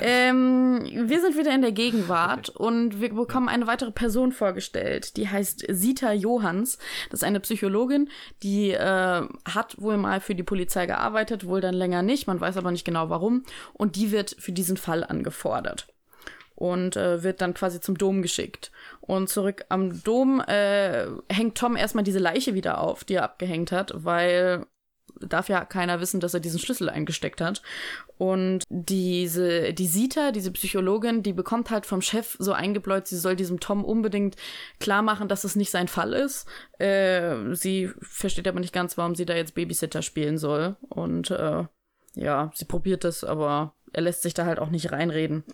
Ähm, wir sind wieder in der Gegenwart okay. und wir bekommen eine weitere Person vorgestellt. Die heißt Sita Johanns. Das ist eine Psychologin, die äh, hat wohl mal für die Polizei gearbeitet, wohl dann länger nicht. Man weiß aber nicht genau warum. Und die wird für diesen Fall angefordert und äh, wird dann quasi zum Dom geschickt. Und zurück am Dom äh, hängt Tom erstmal diese Leiche wieder auf, die er abgehängt hat, weil darf ja keiner wissen, dass er diesen Schlüssel eingesteckt hat. Und diese, die Sita, diese Psychologin, die bekommt halt vom Chef so eingebläut, sie soll diesem Tom unbedingt klar machen, dass es nicht sein Fall ist. Äh, sie versteht aber nicht ganz, warum sie da jetzt Babysitter spielen soll. Und äh, ja, sie probiert es, aber er lässt sich da halt auch nicht reinreden.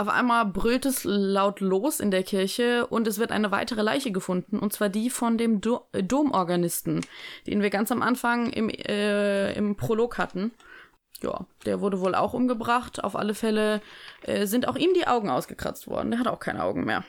Auf einmal brüllt es laut los in der Kirche und es wird eine weitere Leiche gefunden, und zwar die von dem Do äh, Domorganisten, den wir ganz am Anfang im, äh, im Prolog hatten. Ja, der wurde wohl auch umgebracht. Auf alle Fälle äh, sind auch ihm die Augen ausgekratzt worden. Der hat auch keine Augen mehr.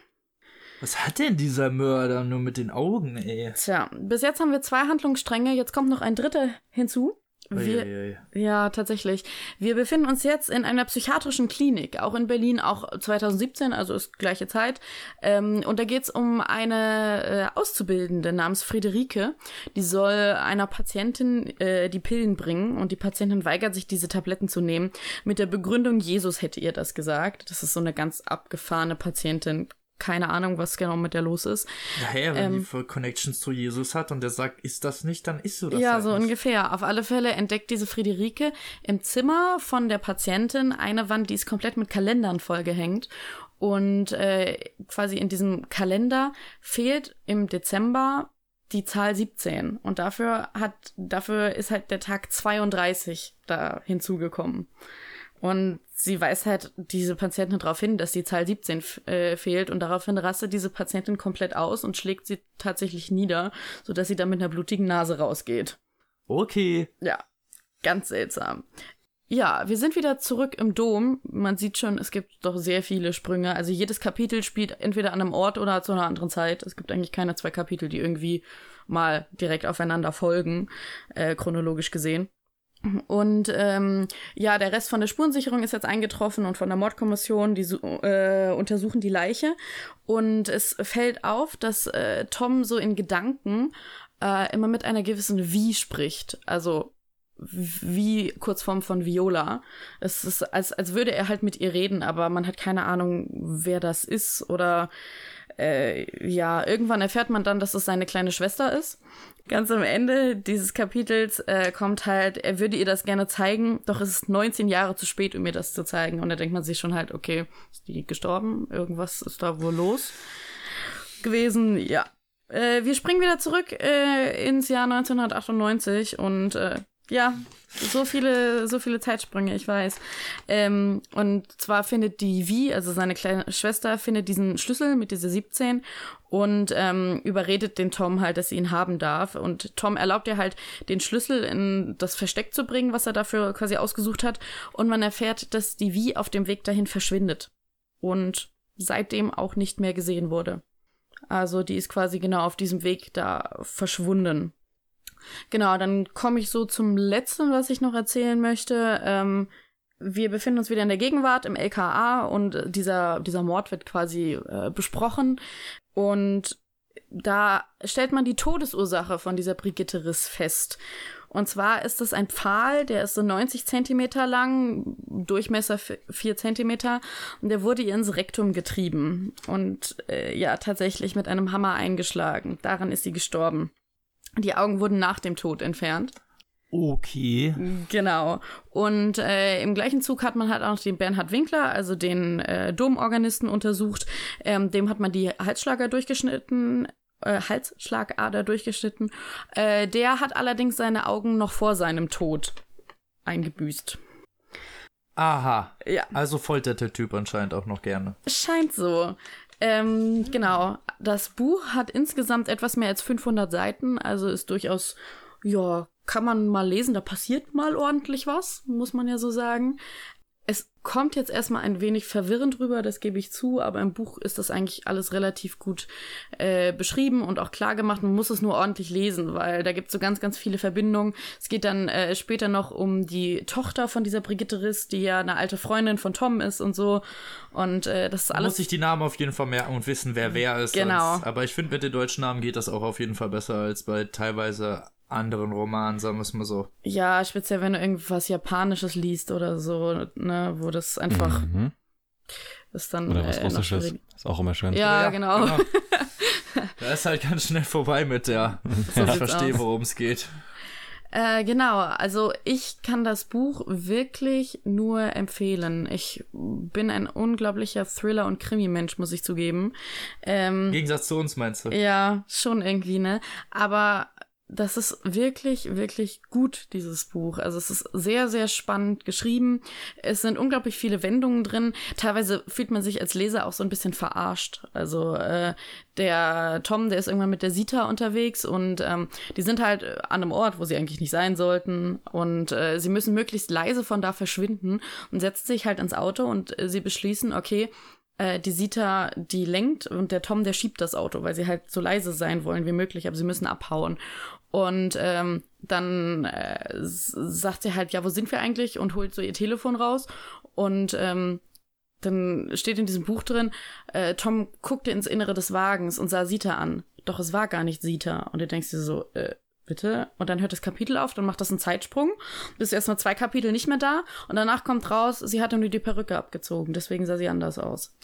Was hat denn dieser Mörder nur mit den Augen, ey? Tja, bis jetzt haben wir zwei Handlungsstränge, jetzt kommt noch ein dritter hinzu. Wir, ja, tatsächlich. Wir befinden uns jetzt in einer psychiatrischen Klinik, auch in Berlin, auch 2017, also ist gleiche Zeit. Ähm, und da geht's um eine äh, Auszubildende namens Friederike. Die soll einer Patientin äh, die Pillen bringen und die Patientin weigert sich, diese Tabletten zu nehmen. Mit der Begründung, Jesus hätte ihr das gesagt. Das ist so eine ganz abgefahrene Patientin keine Ahnung, was genau mit der los ist. Naja, wenn ähm, die voll Connections zu Jesus hat und der sagt, ist das nicht, dann ist so das. Ja, halt so nicht. ungefähr. Auf alle Fälle entdeckt diese Friederike im Zimmer von der Patientin eine Wand, die ist komplett mit Kalendern vollgehängt. Und äh, quasi in diesem Kalender fehlt im Dezember die Zahl 17. Und dafür hat, dafür ist halt der Tag 32 da hinzugekommen. Und sie weist halt diese Patientin darauf hin, dass die Zahl 17 äh, fehlt und daraufhin rastet diese Patientin komplett aus und schlägt sie tatsächlich nieder, sodass sie dann mit einer blutigen Nase rausgeht. Okay. Ja, ganz seltsam. ja, wir sind wieder zurück im Dom. Man sieht schon, es gibt doch sehr viele Sprünge. Also jedes Kapitel spielt entweder an einem Ort oder zu einer anderen Zeit. Es gibt eigentlich keine zwei Kapitel, die irgendwie mal direkt aufeinander folgen, äh, chronologisch gesehen. Und ähm, ja, der Rest von der Spurensicherung ist jetzt eingetroffen und von der Mordkommission, die äh, untersuchen die Leiche. Und es fällt auf, dass äh, Tom so in Gedanken äh, immer mit einer gewissen Wie spricht. Also wie Kurzform von Viola. Es ist, als, als würde er halt mit ihr reden, aber man hat keine Ahnung, wer das ist. Oder äh, ja, irgendwann erfährt man dann, dass es seine kleine Schwester ist. Ganz am Ende dieses Kapitels äh, kommt halt, er würde ihr das gerne zeigen, doch es ist 19 Jahre zu spät, um ihr das zu zeigen. Und da denkt man sich schon halt, okay, ist die gestorben? Irgendwas ist da wohl los gewesen. Ja. Äh, wir springen wieder zurück äh, ins Jahr 1998 und äh, ja, so viele, so viele Zeitsprünge, ich weiß. Ähm, und zwar findet die Vi, also seine kleine Schwester, findet diesen Schlüssel mit dieser 17 und ähm, überredet den Tom halt, dass sie ihn haben darf. Und Tom erlaubt ihr halt, den Schlüssel in das Versteck zu bringen, was er dafür quasi ausgesucht hat. Und man erfährt, dass die Vi auf dem Weg dahin verschwindet. Und seitdem auch nicht mehr gesehen wurde. Also die ist quasi genau auf diesem Weg da verschwunden. Genau, dann komme ich so zum letzten, was ich noch erzählen möchte. Ähm, wir befinden uns wieder in der Gegenwart im LKA und dieser, dieser Mord wird quasi äh, besprochen. Und da stellt man die Todesursache von dieser Brigitte Riss fest. Und zwar ist es ein Pfahl, der ist so 90 Zentimeter lang, Durchmesser 4 Zentimeter, und der wurde ihr ins Rektum getrieben und äh, ja, tatsächlich mit einem Hammer eingeschlagen. Daran ist sie gestorben. Die Augen wurden nach dem Tod entfernt. Okay. Genau. Und äh, im gleichen Zug hat man halt auch den Bernhard Winkler, also den äh, Domorganisten, untersucht. Ähm, dem hat man die Halsschlager durchgeschnitten, äh, Halsschlagader durchgeschnitten. Äh, der hat allerdings seine Augen noch vor seinem Tod eingebüßt. Aha. Ja. Also foltert der Typ anscheinend auch noch gerne. Scheint so. Ähm, genau. Das Buch hat insgesamt etwas mehr als 500 Seiten, also ist durchaus, ja, kann man mal lesen. Da passiert mal ordentlich was, muss man ja so sagen. Es kommt jetzt erstmal ein wenig verwirrend rüber, das gebe ich zu, aber im Buch ist das eigentlich alles relativ gut äh, beschrieben und auch klar gemacht. Man muss es nur ordentlich lesen, weil da gibt es so ganz, ganz viele Verbindungen. Es geht dann äh, später noch um die Tochter von dieser Brigitte Riss, die ja eine alte Freundin von Tom ist und so. Und äh, das ist alles. Muss ich die Namen auf jeden Fall merken und wissen, wer wer ist. Genau. Als, aber ich finde, mit den deutschen Namen geht das auch auf jeden Fall besser als bei teilweise anderen Romanen, sagen wir es mal so. Ja, speziell wenn du irgendwas Japanisches liest oder so, ne, wo das einfach mhm. ist dann. Oder was äh, Russisches. Ist auch immer schön. Ja, ja genau. genau. da ist halt ganz schnell vorbei mit der. So ich verstehe, worum es geht. Äh, genau, also ich kann das Buch wirklich nur empfehlen. Ich bin ein unglaublicher Thriller- und Krimi-Mensch, muss ich zugeben. Ähm, Im Gegensatz zu uns, meinst du? Ja, schon irgendwie, ne? Aber das ist wirklich, wirklich gut, dieses Buch. Also es ist sehr, sehr spannend geschrieben. Es sind unglaublich viele Wendungen drin. Teilweise fühlt man sich als Leser auch so ein bisschen verarscht. Also äh, der Tom, der ist irgendwann mit der Sita unterwegs und ähm, die sind halt an einem Ort, wo sie eigentlich nicht sein sollten. Und äh, sie müssen möglichst leise von da verschwinden und setzen sich halt ins Auto und äh, sie beschließen, okay, äh, die Sita, die lenkt und der Tom, der schiebt das Auto, weil sie halt so leise sein wollen wie möglich, aber sie müssen abhauen. Und ähm, dann äh, sagt sie halt, ja, wo sind wir eigentlich? Und holt so ihr Telefon raus. Und ähm, dann steht in diesem Buch drin, äh, Tom guckte ins Innere des Wagens und sah Sita an. Doch es war gar nicht Sita. Und du denkst dir so, äh, bitte? Und dann hört das Kapitel auf, dann macht das einen Zeitsprung. Bist erstmal zwei Kapitel nicht mehr da. Und danach kommt raus, sie hatte nur die Perücke abgezogen. Deswegen sah sie anders aus.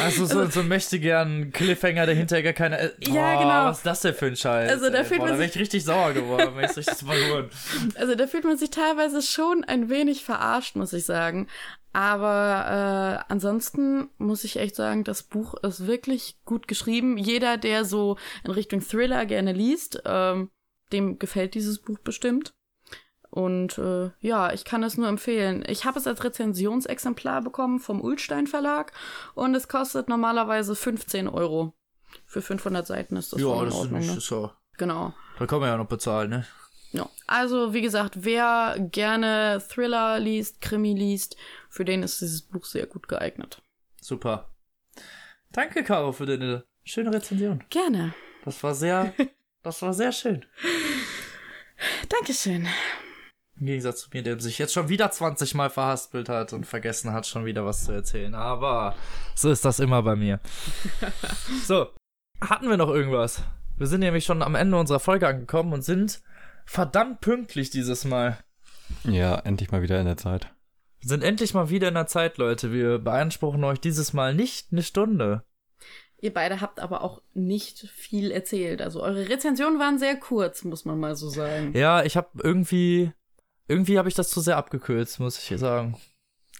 Also so, also, so möchte gern Cliffhanger, der hinterher gar keine. Äh, ja, genau. Was ist das denn für ein Scheiß? Also da fühlt boah, man da ich richtig sauer geworden, wenn ich richtig verloren. Also da fühlt man sich teilweise schon ein wenig verarscht, muss ich sagen. Aber äh, ansonsten muss ich echt sagen, das Buch ist wirklich gut geschrieben. Jeder, der so in Richtung Thriller gerne liest, ähm, dem gefällt dieses Buch bestimmt. Und äh, ja, ich kann es nur empfehlen. Ich habe es als Rezensionsexemplar bekommen vom Ulstein Verlag und es kostet normalerweise 15 Euro. Für 500 Seiten ist das ja, in das Ordnung. Ist nicht, ne? so. Genau. Da kann man ja noch bezahlen, ne? Ja. Also, wie gesagt, wer gerne Thriller liest, Krimi liest, für den ist dieses Buch sehr gut geeignet. Super. Danke, Caro, für deine schöne Rezension. Gerne. Das war sehr, das war sehr schön. Dankeschön. Im Gegensatz zu mir, der sich jetzt schon wieder 20 Mal verhaspelt hat und vergessen hat, schon wieder was zu erzählen. Aber so ist das immer bei mir. so, hatten wir noch irgendwas? Wir sind nämlich schon am Ende unserer Folge angekommen und sind verdammt pünktlich dieses Mal. Ja, endlich mal wieder in der Zeit. Wir sind endlich mal wieder in der Zeit, Leute. Wir beanspruchen euch dieses Mal nicht eine Stunde. Ihr beide habt aber auch nicht viel erzählt. Also eure Rezensionen waren sehr kurz, muss man mal so sagen. Ja, ich habe irgendwie, irgendwie habe ich das zu sehr abgekürzt, muss ich hier sagen.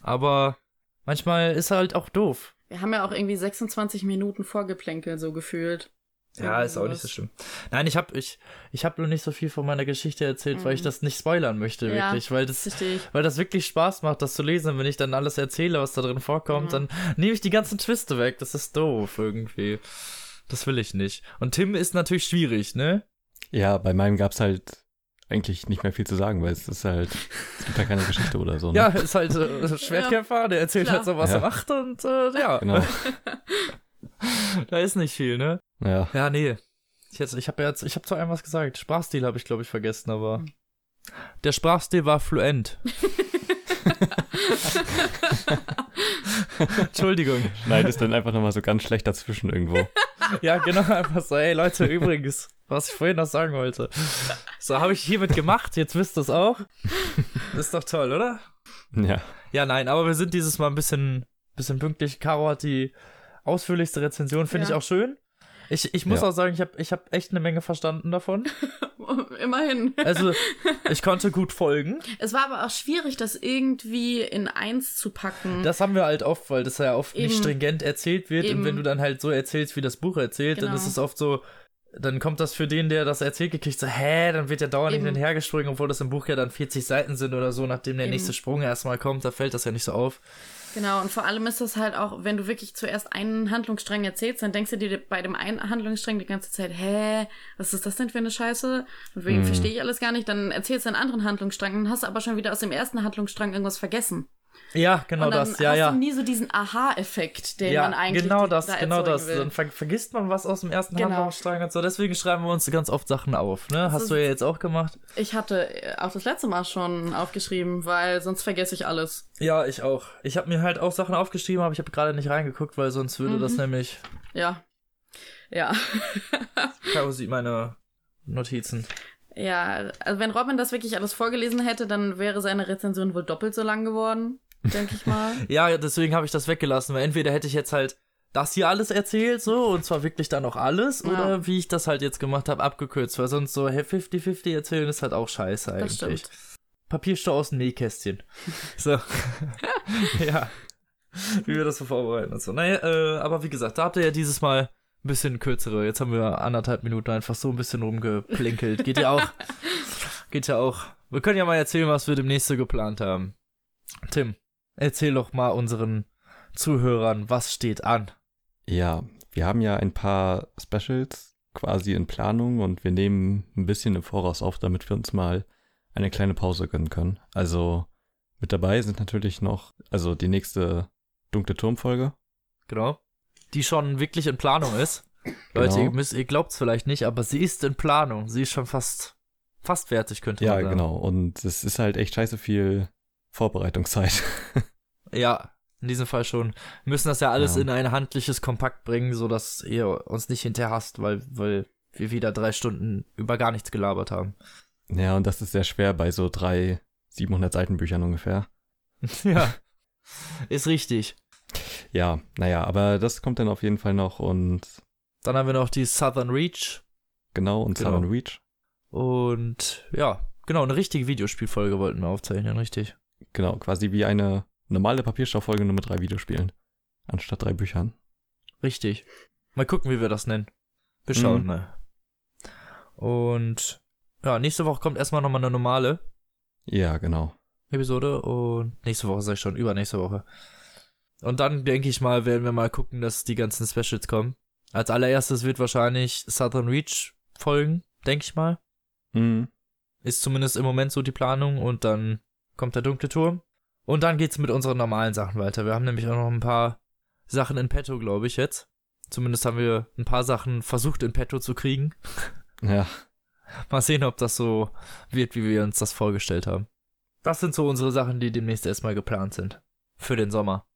Aber manchmal ist halt auch doof. Wir haben ja auch irgendwie 26 Minuten Vorgeplänkel so gefühlt. Ja, ist auch nicht so schlimm. Nein, ich habe ich, ich hab nur nicht so viel von meiner Geschichte erzählt, mhm. weil ich das nicht spoilern möchte, ja, wirklich. Weil das, weil das wirklich Spaß macht, das zu lesen. Wenn ich dann alles erzähle, was da drin vorkommt, mhm. dann nehme ich die ganzen Twiste weg. Das ist doof irgendwie. Das will ich nicht. Und Tim ist natürlich schwierig, ne? Ja, bei meinem gab's halt eigentlich nicht mehr viel zu sagen, weil es ist halt, es gibt ja keine Geschichte oder so. Ne? Ja, ist halt äh, Schwertkämpfer, der erzählt Klar. halt so, was ja. er macht und äh, ja. Genau. da ist nicht viel, ne? Ja. Ja, nee. Ich, jetzt, ich habe jetzt, ich habe zu einem was gesagt. Sprachstil habe ich, glaube ich, vergessen, aber hm. der Sprachstil war fluent. Entschuldigung. Schneidest dann einfach nochmal so ganz schlecht dazwischen irgendwo. ja, genau, einfach so, ey Leute, übrigens, was ich vorhin noch sagen wollte. So, habe ich hiermit gemacht, jetzt wisst ihr es auch. Ist doch toll, oder? Ja. Ja, nein, aber wir sind dieses Mal ein bisschen, bisschen pünktlich. Caro hat die ausführlichste Rezension, finde ja. ich auch schön. Ich, ich muss ja. auch sagen, ich habe ich hab echt eine Menge verstanden davon. Immerhin. Also, ich konnte gut folgen. Es war aber auch schwierig, das irgendwie in eins zu packen. Das haben wir halt oft, weil das ja oft Eben. nicht stringent erzählt wird. Eben. Und wenn du dann halt so erzählst, wie das Buch erzählt, genau. dann ist es oft so, dann kommt das für den, der das erzählt gekriegt, so, hä, dann wird ja dauernd Eben. hin und her gesprungen, obwohl das im Buch ja dann 40 Seiten sind oder so, nachdem der Eben. nächste Sprung erstmal kommt, da fällt das ja nicht so auf. Genau, und vor allem ist das halt auch, wenn du wirklich zuerst einen Handlungsstrang erzählst, dann denkst du dir bei dem einen Handlungsstrang die ganze Zeit, hä, was ist das denn für eine Scheiße? Und wegen mm. verstehe ich alles gar nicht. Dann erzählst du einen anderen Handlungsstrang, dann hast du aber schon wieder aus dem ersten Handlungsstrang irgendwas vergessen. Ja, genau das. Ja, hast ja. Du nie so diesen Aha-Effekt, den ja, man eigentlich genau das, da genau das. Will. Dann ver vergisst man was aus dem ersten genau. Handlungsstrang und so. Deswegen schreiben wir uns ganz oft Sachen auf. Ne? Hast du ja jetzt auch gemacht? Ich hatte äh, auch das letzte Mal schon aufgeschrieben, weil sonst vergesse ich alles. Ja, ich auch. Ich habe mir halt auch Sachen aufgeschrieben, aber ich habe gerade nicht reingeguckt, weil sonst würde mhm. das nämlich. Ja. Ja. Caro sieht meine Notizen. Ja, also wenn Robin das wirklich alles vorgelesen hätte, dann wäre seine Rezension wohl doppelt so lang geworden denke ich mal. ja, deswegen habe ich das weggelassen, weil entweder hätte ich jetzt halt das hier alles erzählt, so, und zwar wirklich dann auch alles, ja. oder wie ich das halt jetzt gemacht habe, abgekürzt, weil sonst so hey, 50-50 erzählen ist halt auch scheiße eigentlich. Das stimmt. Papierstau aus dem Nähkästchen. so. ja. Wie wir das so vorbereiten und so. Naja, äh, aber wie gesagt, da habt ihr ja dieses Mal ein bisschen kürzere. Jetzt haben wir anderthalb Minuten einfach so ein bisschen rumgeplinkelt. Geht ja auch. Geht ja auch. Wir können ja mal erzählen, was wir demnächst so geplant haben. Tim. Erzähl doch mal unseren Zuhörern, was steht an? Ja, wir haben ja ein paar Specials quasi in Planung und wir nehmen ein bisschen im Voraus auf, damit wir uns mal eine kleine Pause gönnen können. Also mit dabei sind natürlich noch, also die nächste dunkle Turmfolge. Genau. Die schon wirklich in Planung ist. Genau. Leute, ihr, müsst, ihr glaubt's vielleicht nicht, aber sie ist in Planung. Sie ist schon fast, fast fertig, könnte man sagen. Ja, genau. Und es ist halt echt scheiße viel Vorbereitungszeit. ja, in diesem Fall schon. Wir müssen das ja alles ja. in ein handliches Kompakt bringen, sodass ihr uns nicht hinterher hasst, weil, weil wir wieder drei Stunden über gar nichts gelabert haben. Ja, und das ist sehr schwer bei so drei 700 Seiten Büchern ungefähr. ja, ist richtig. Ja, naja, aber das kommt dann auf jeden Fall noch und. Dann haben wir noch die Southern Reach. Genau, und genau. Southern Reach. Und ja, genau, eine richtige Videospielfolge wollten wir aufzeichnen, richtig. Genau, quasi wie eine normale Papierstofffolge nur mit drei Videospielen. Anstatt drei Büchern. Richtig. Mal gucken, wie wir das nennen. Wir schauen mhm. mal. Und ja, nächste Woche kommt erstmal nochmal eine normale. Ja, genau. Episode und nächste Woche sag ich schon, übernächste Woche. Und dann denke ich mal, werden wir mal gucken, dass die ganzen Specials kommen. Als allererstes wird wahrscheinlich Southern Reach folgen, denke ich mal. Mhm. Ist zumindest im Moment so die Planung und dann kommt der dunkle Turm. Und dann geht's mit unseren normalen Sachen weiter. Wir haben nämlich auch noch ein paar Sachen in petto, glaube ich, jetzt. Zumindest haben wir ein paar Sachen versucht in petto zu kriegen. Ja. Mal sehen, ob das so wird, wie wir uns das vorgestellt haben. Das sind so unsere Sachen, die demnächst erstmal geplant sind. Für den Sommer.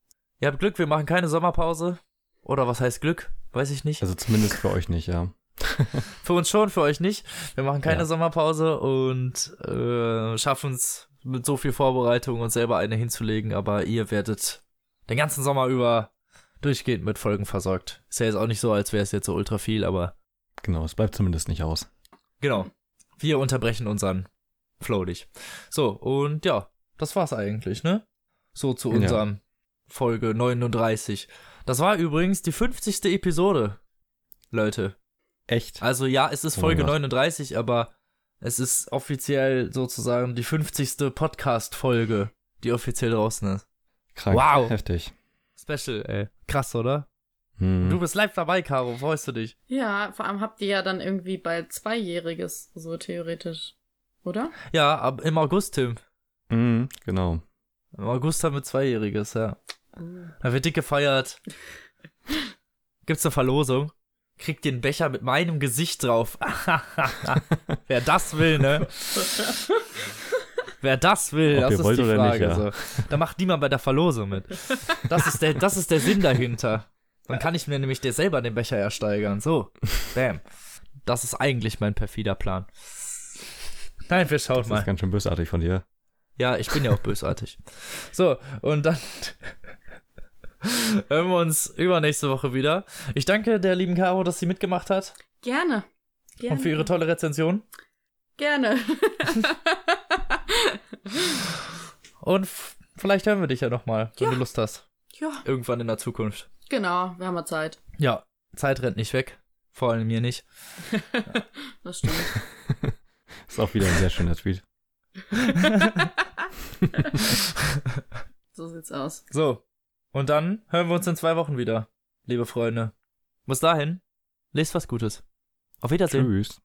Ihr habt Glück, wir machen keine Sommerpause. Oder was heißt Glück? Weiß ich nicht. Also zumindest für euch nicht, ja. Für uns schon, für euch nicht. Wir machen keine Ja. Sommerpause und äh, schaffen es mit so viel Vorbereitung uns selber eine hinzulegen, aber ihr werdet den ganzen Sommer über durchgehend mit Folgen versorgt. Ist ja jetzt auch nicht so, als wäre es jetzt so ultra viel, aber Genau, es bleibt zumindest nicht aus. genau. Wir unterbrechen unseren Flow nicht. So, und ja, das war's eigentlich, ne? So zu Ja. unserem Folge 39. Das war übrigens die 50. Episode, Leute. Echt? Also ja, es ist Oh Folge Gott. 39, aber es ist offiziell sozusagen die 50. Podcast-Folge, die offiziell draußen ist. Krank. Wow. Heftig. Special, ey. Krass, oder? Hm. Du bist live dabei, Caro. Freust du dich? Ja, vor allem habt ihr ja dann irgendwie bald Zweijähriges, so theoretisch. Oder? Ja, ab, im August, Tim. Hm, genau. Im August haben wir Zweijähriges, ja. Da wird dick gefeiert. Gibt's eine Verlosung? Kriegt einen Becher mit meinem Gesicht drauf. Wer das will, ne? Wer das will, Ob das ist die Frage. nicht, ja. so. Da macht niemand bei der Verlosung mit. Das ist der, das ist der Sinn dahinter. Dann kann ich mir nämlich dir selber den Becher ersteigern. So, bam. Das ist eigentlich mein perfider Plan. Nein, wir schauen Das mal. ist ganz schön bösartig von dir. Ja, ich bin ja auch bösartig. So, und dann hören wir uns übernächste Woche wieder. Ich danke der lieben Caro, dass sie mitgemacht hat Gerne. Gerne. und für ihre tolle Rezension. Gerne. Und vielleicht hören wir dich ja nochmal, wenn Ja. du Lust hast. ja, Irgendwann in der Zukunft. genau. Wir haben ja Zeit. Ja, Zeit rennt nicht weg. Vor allem mir nicht. Das stimmt. Ist auch wieder ein sehr schöner Tweet. so sieht's aus. So, und dann hören wir uns in zwei Wochen wieder, liebe Freunde. Bis dahin, lest was Gutes. Auf Wiedersehen. Tschüss.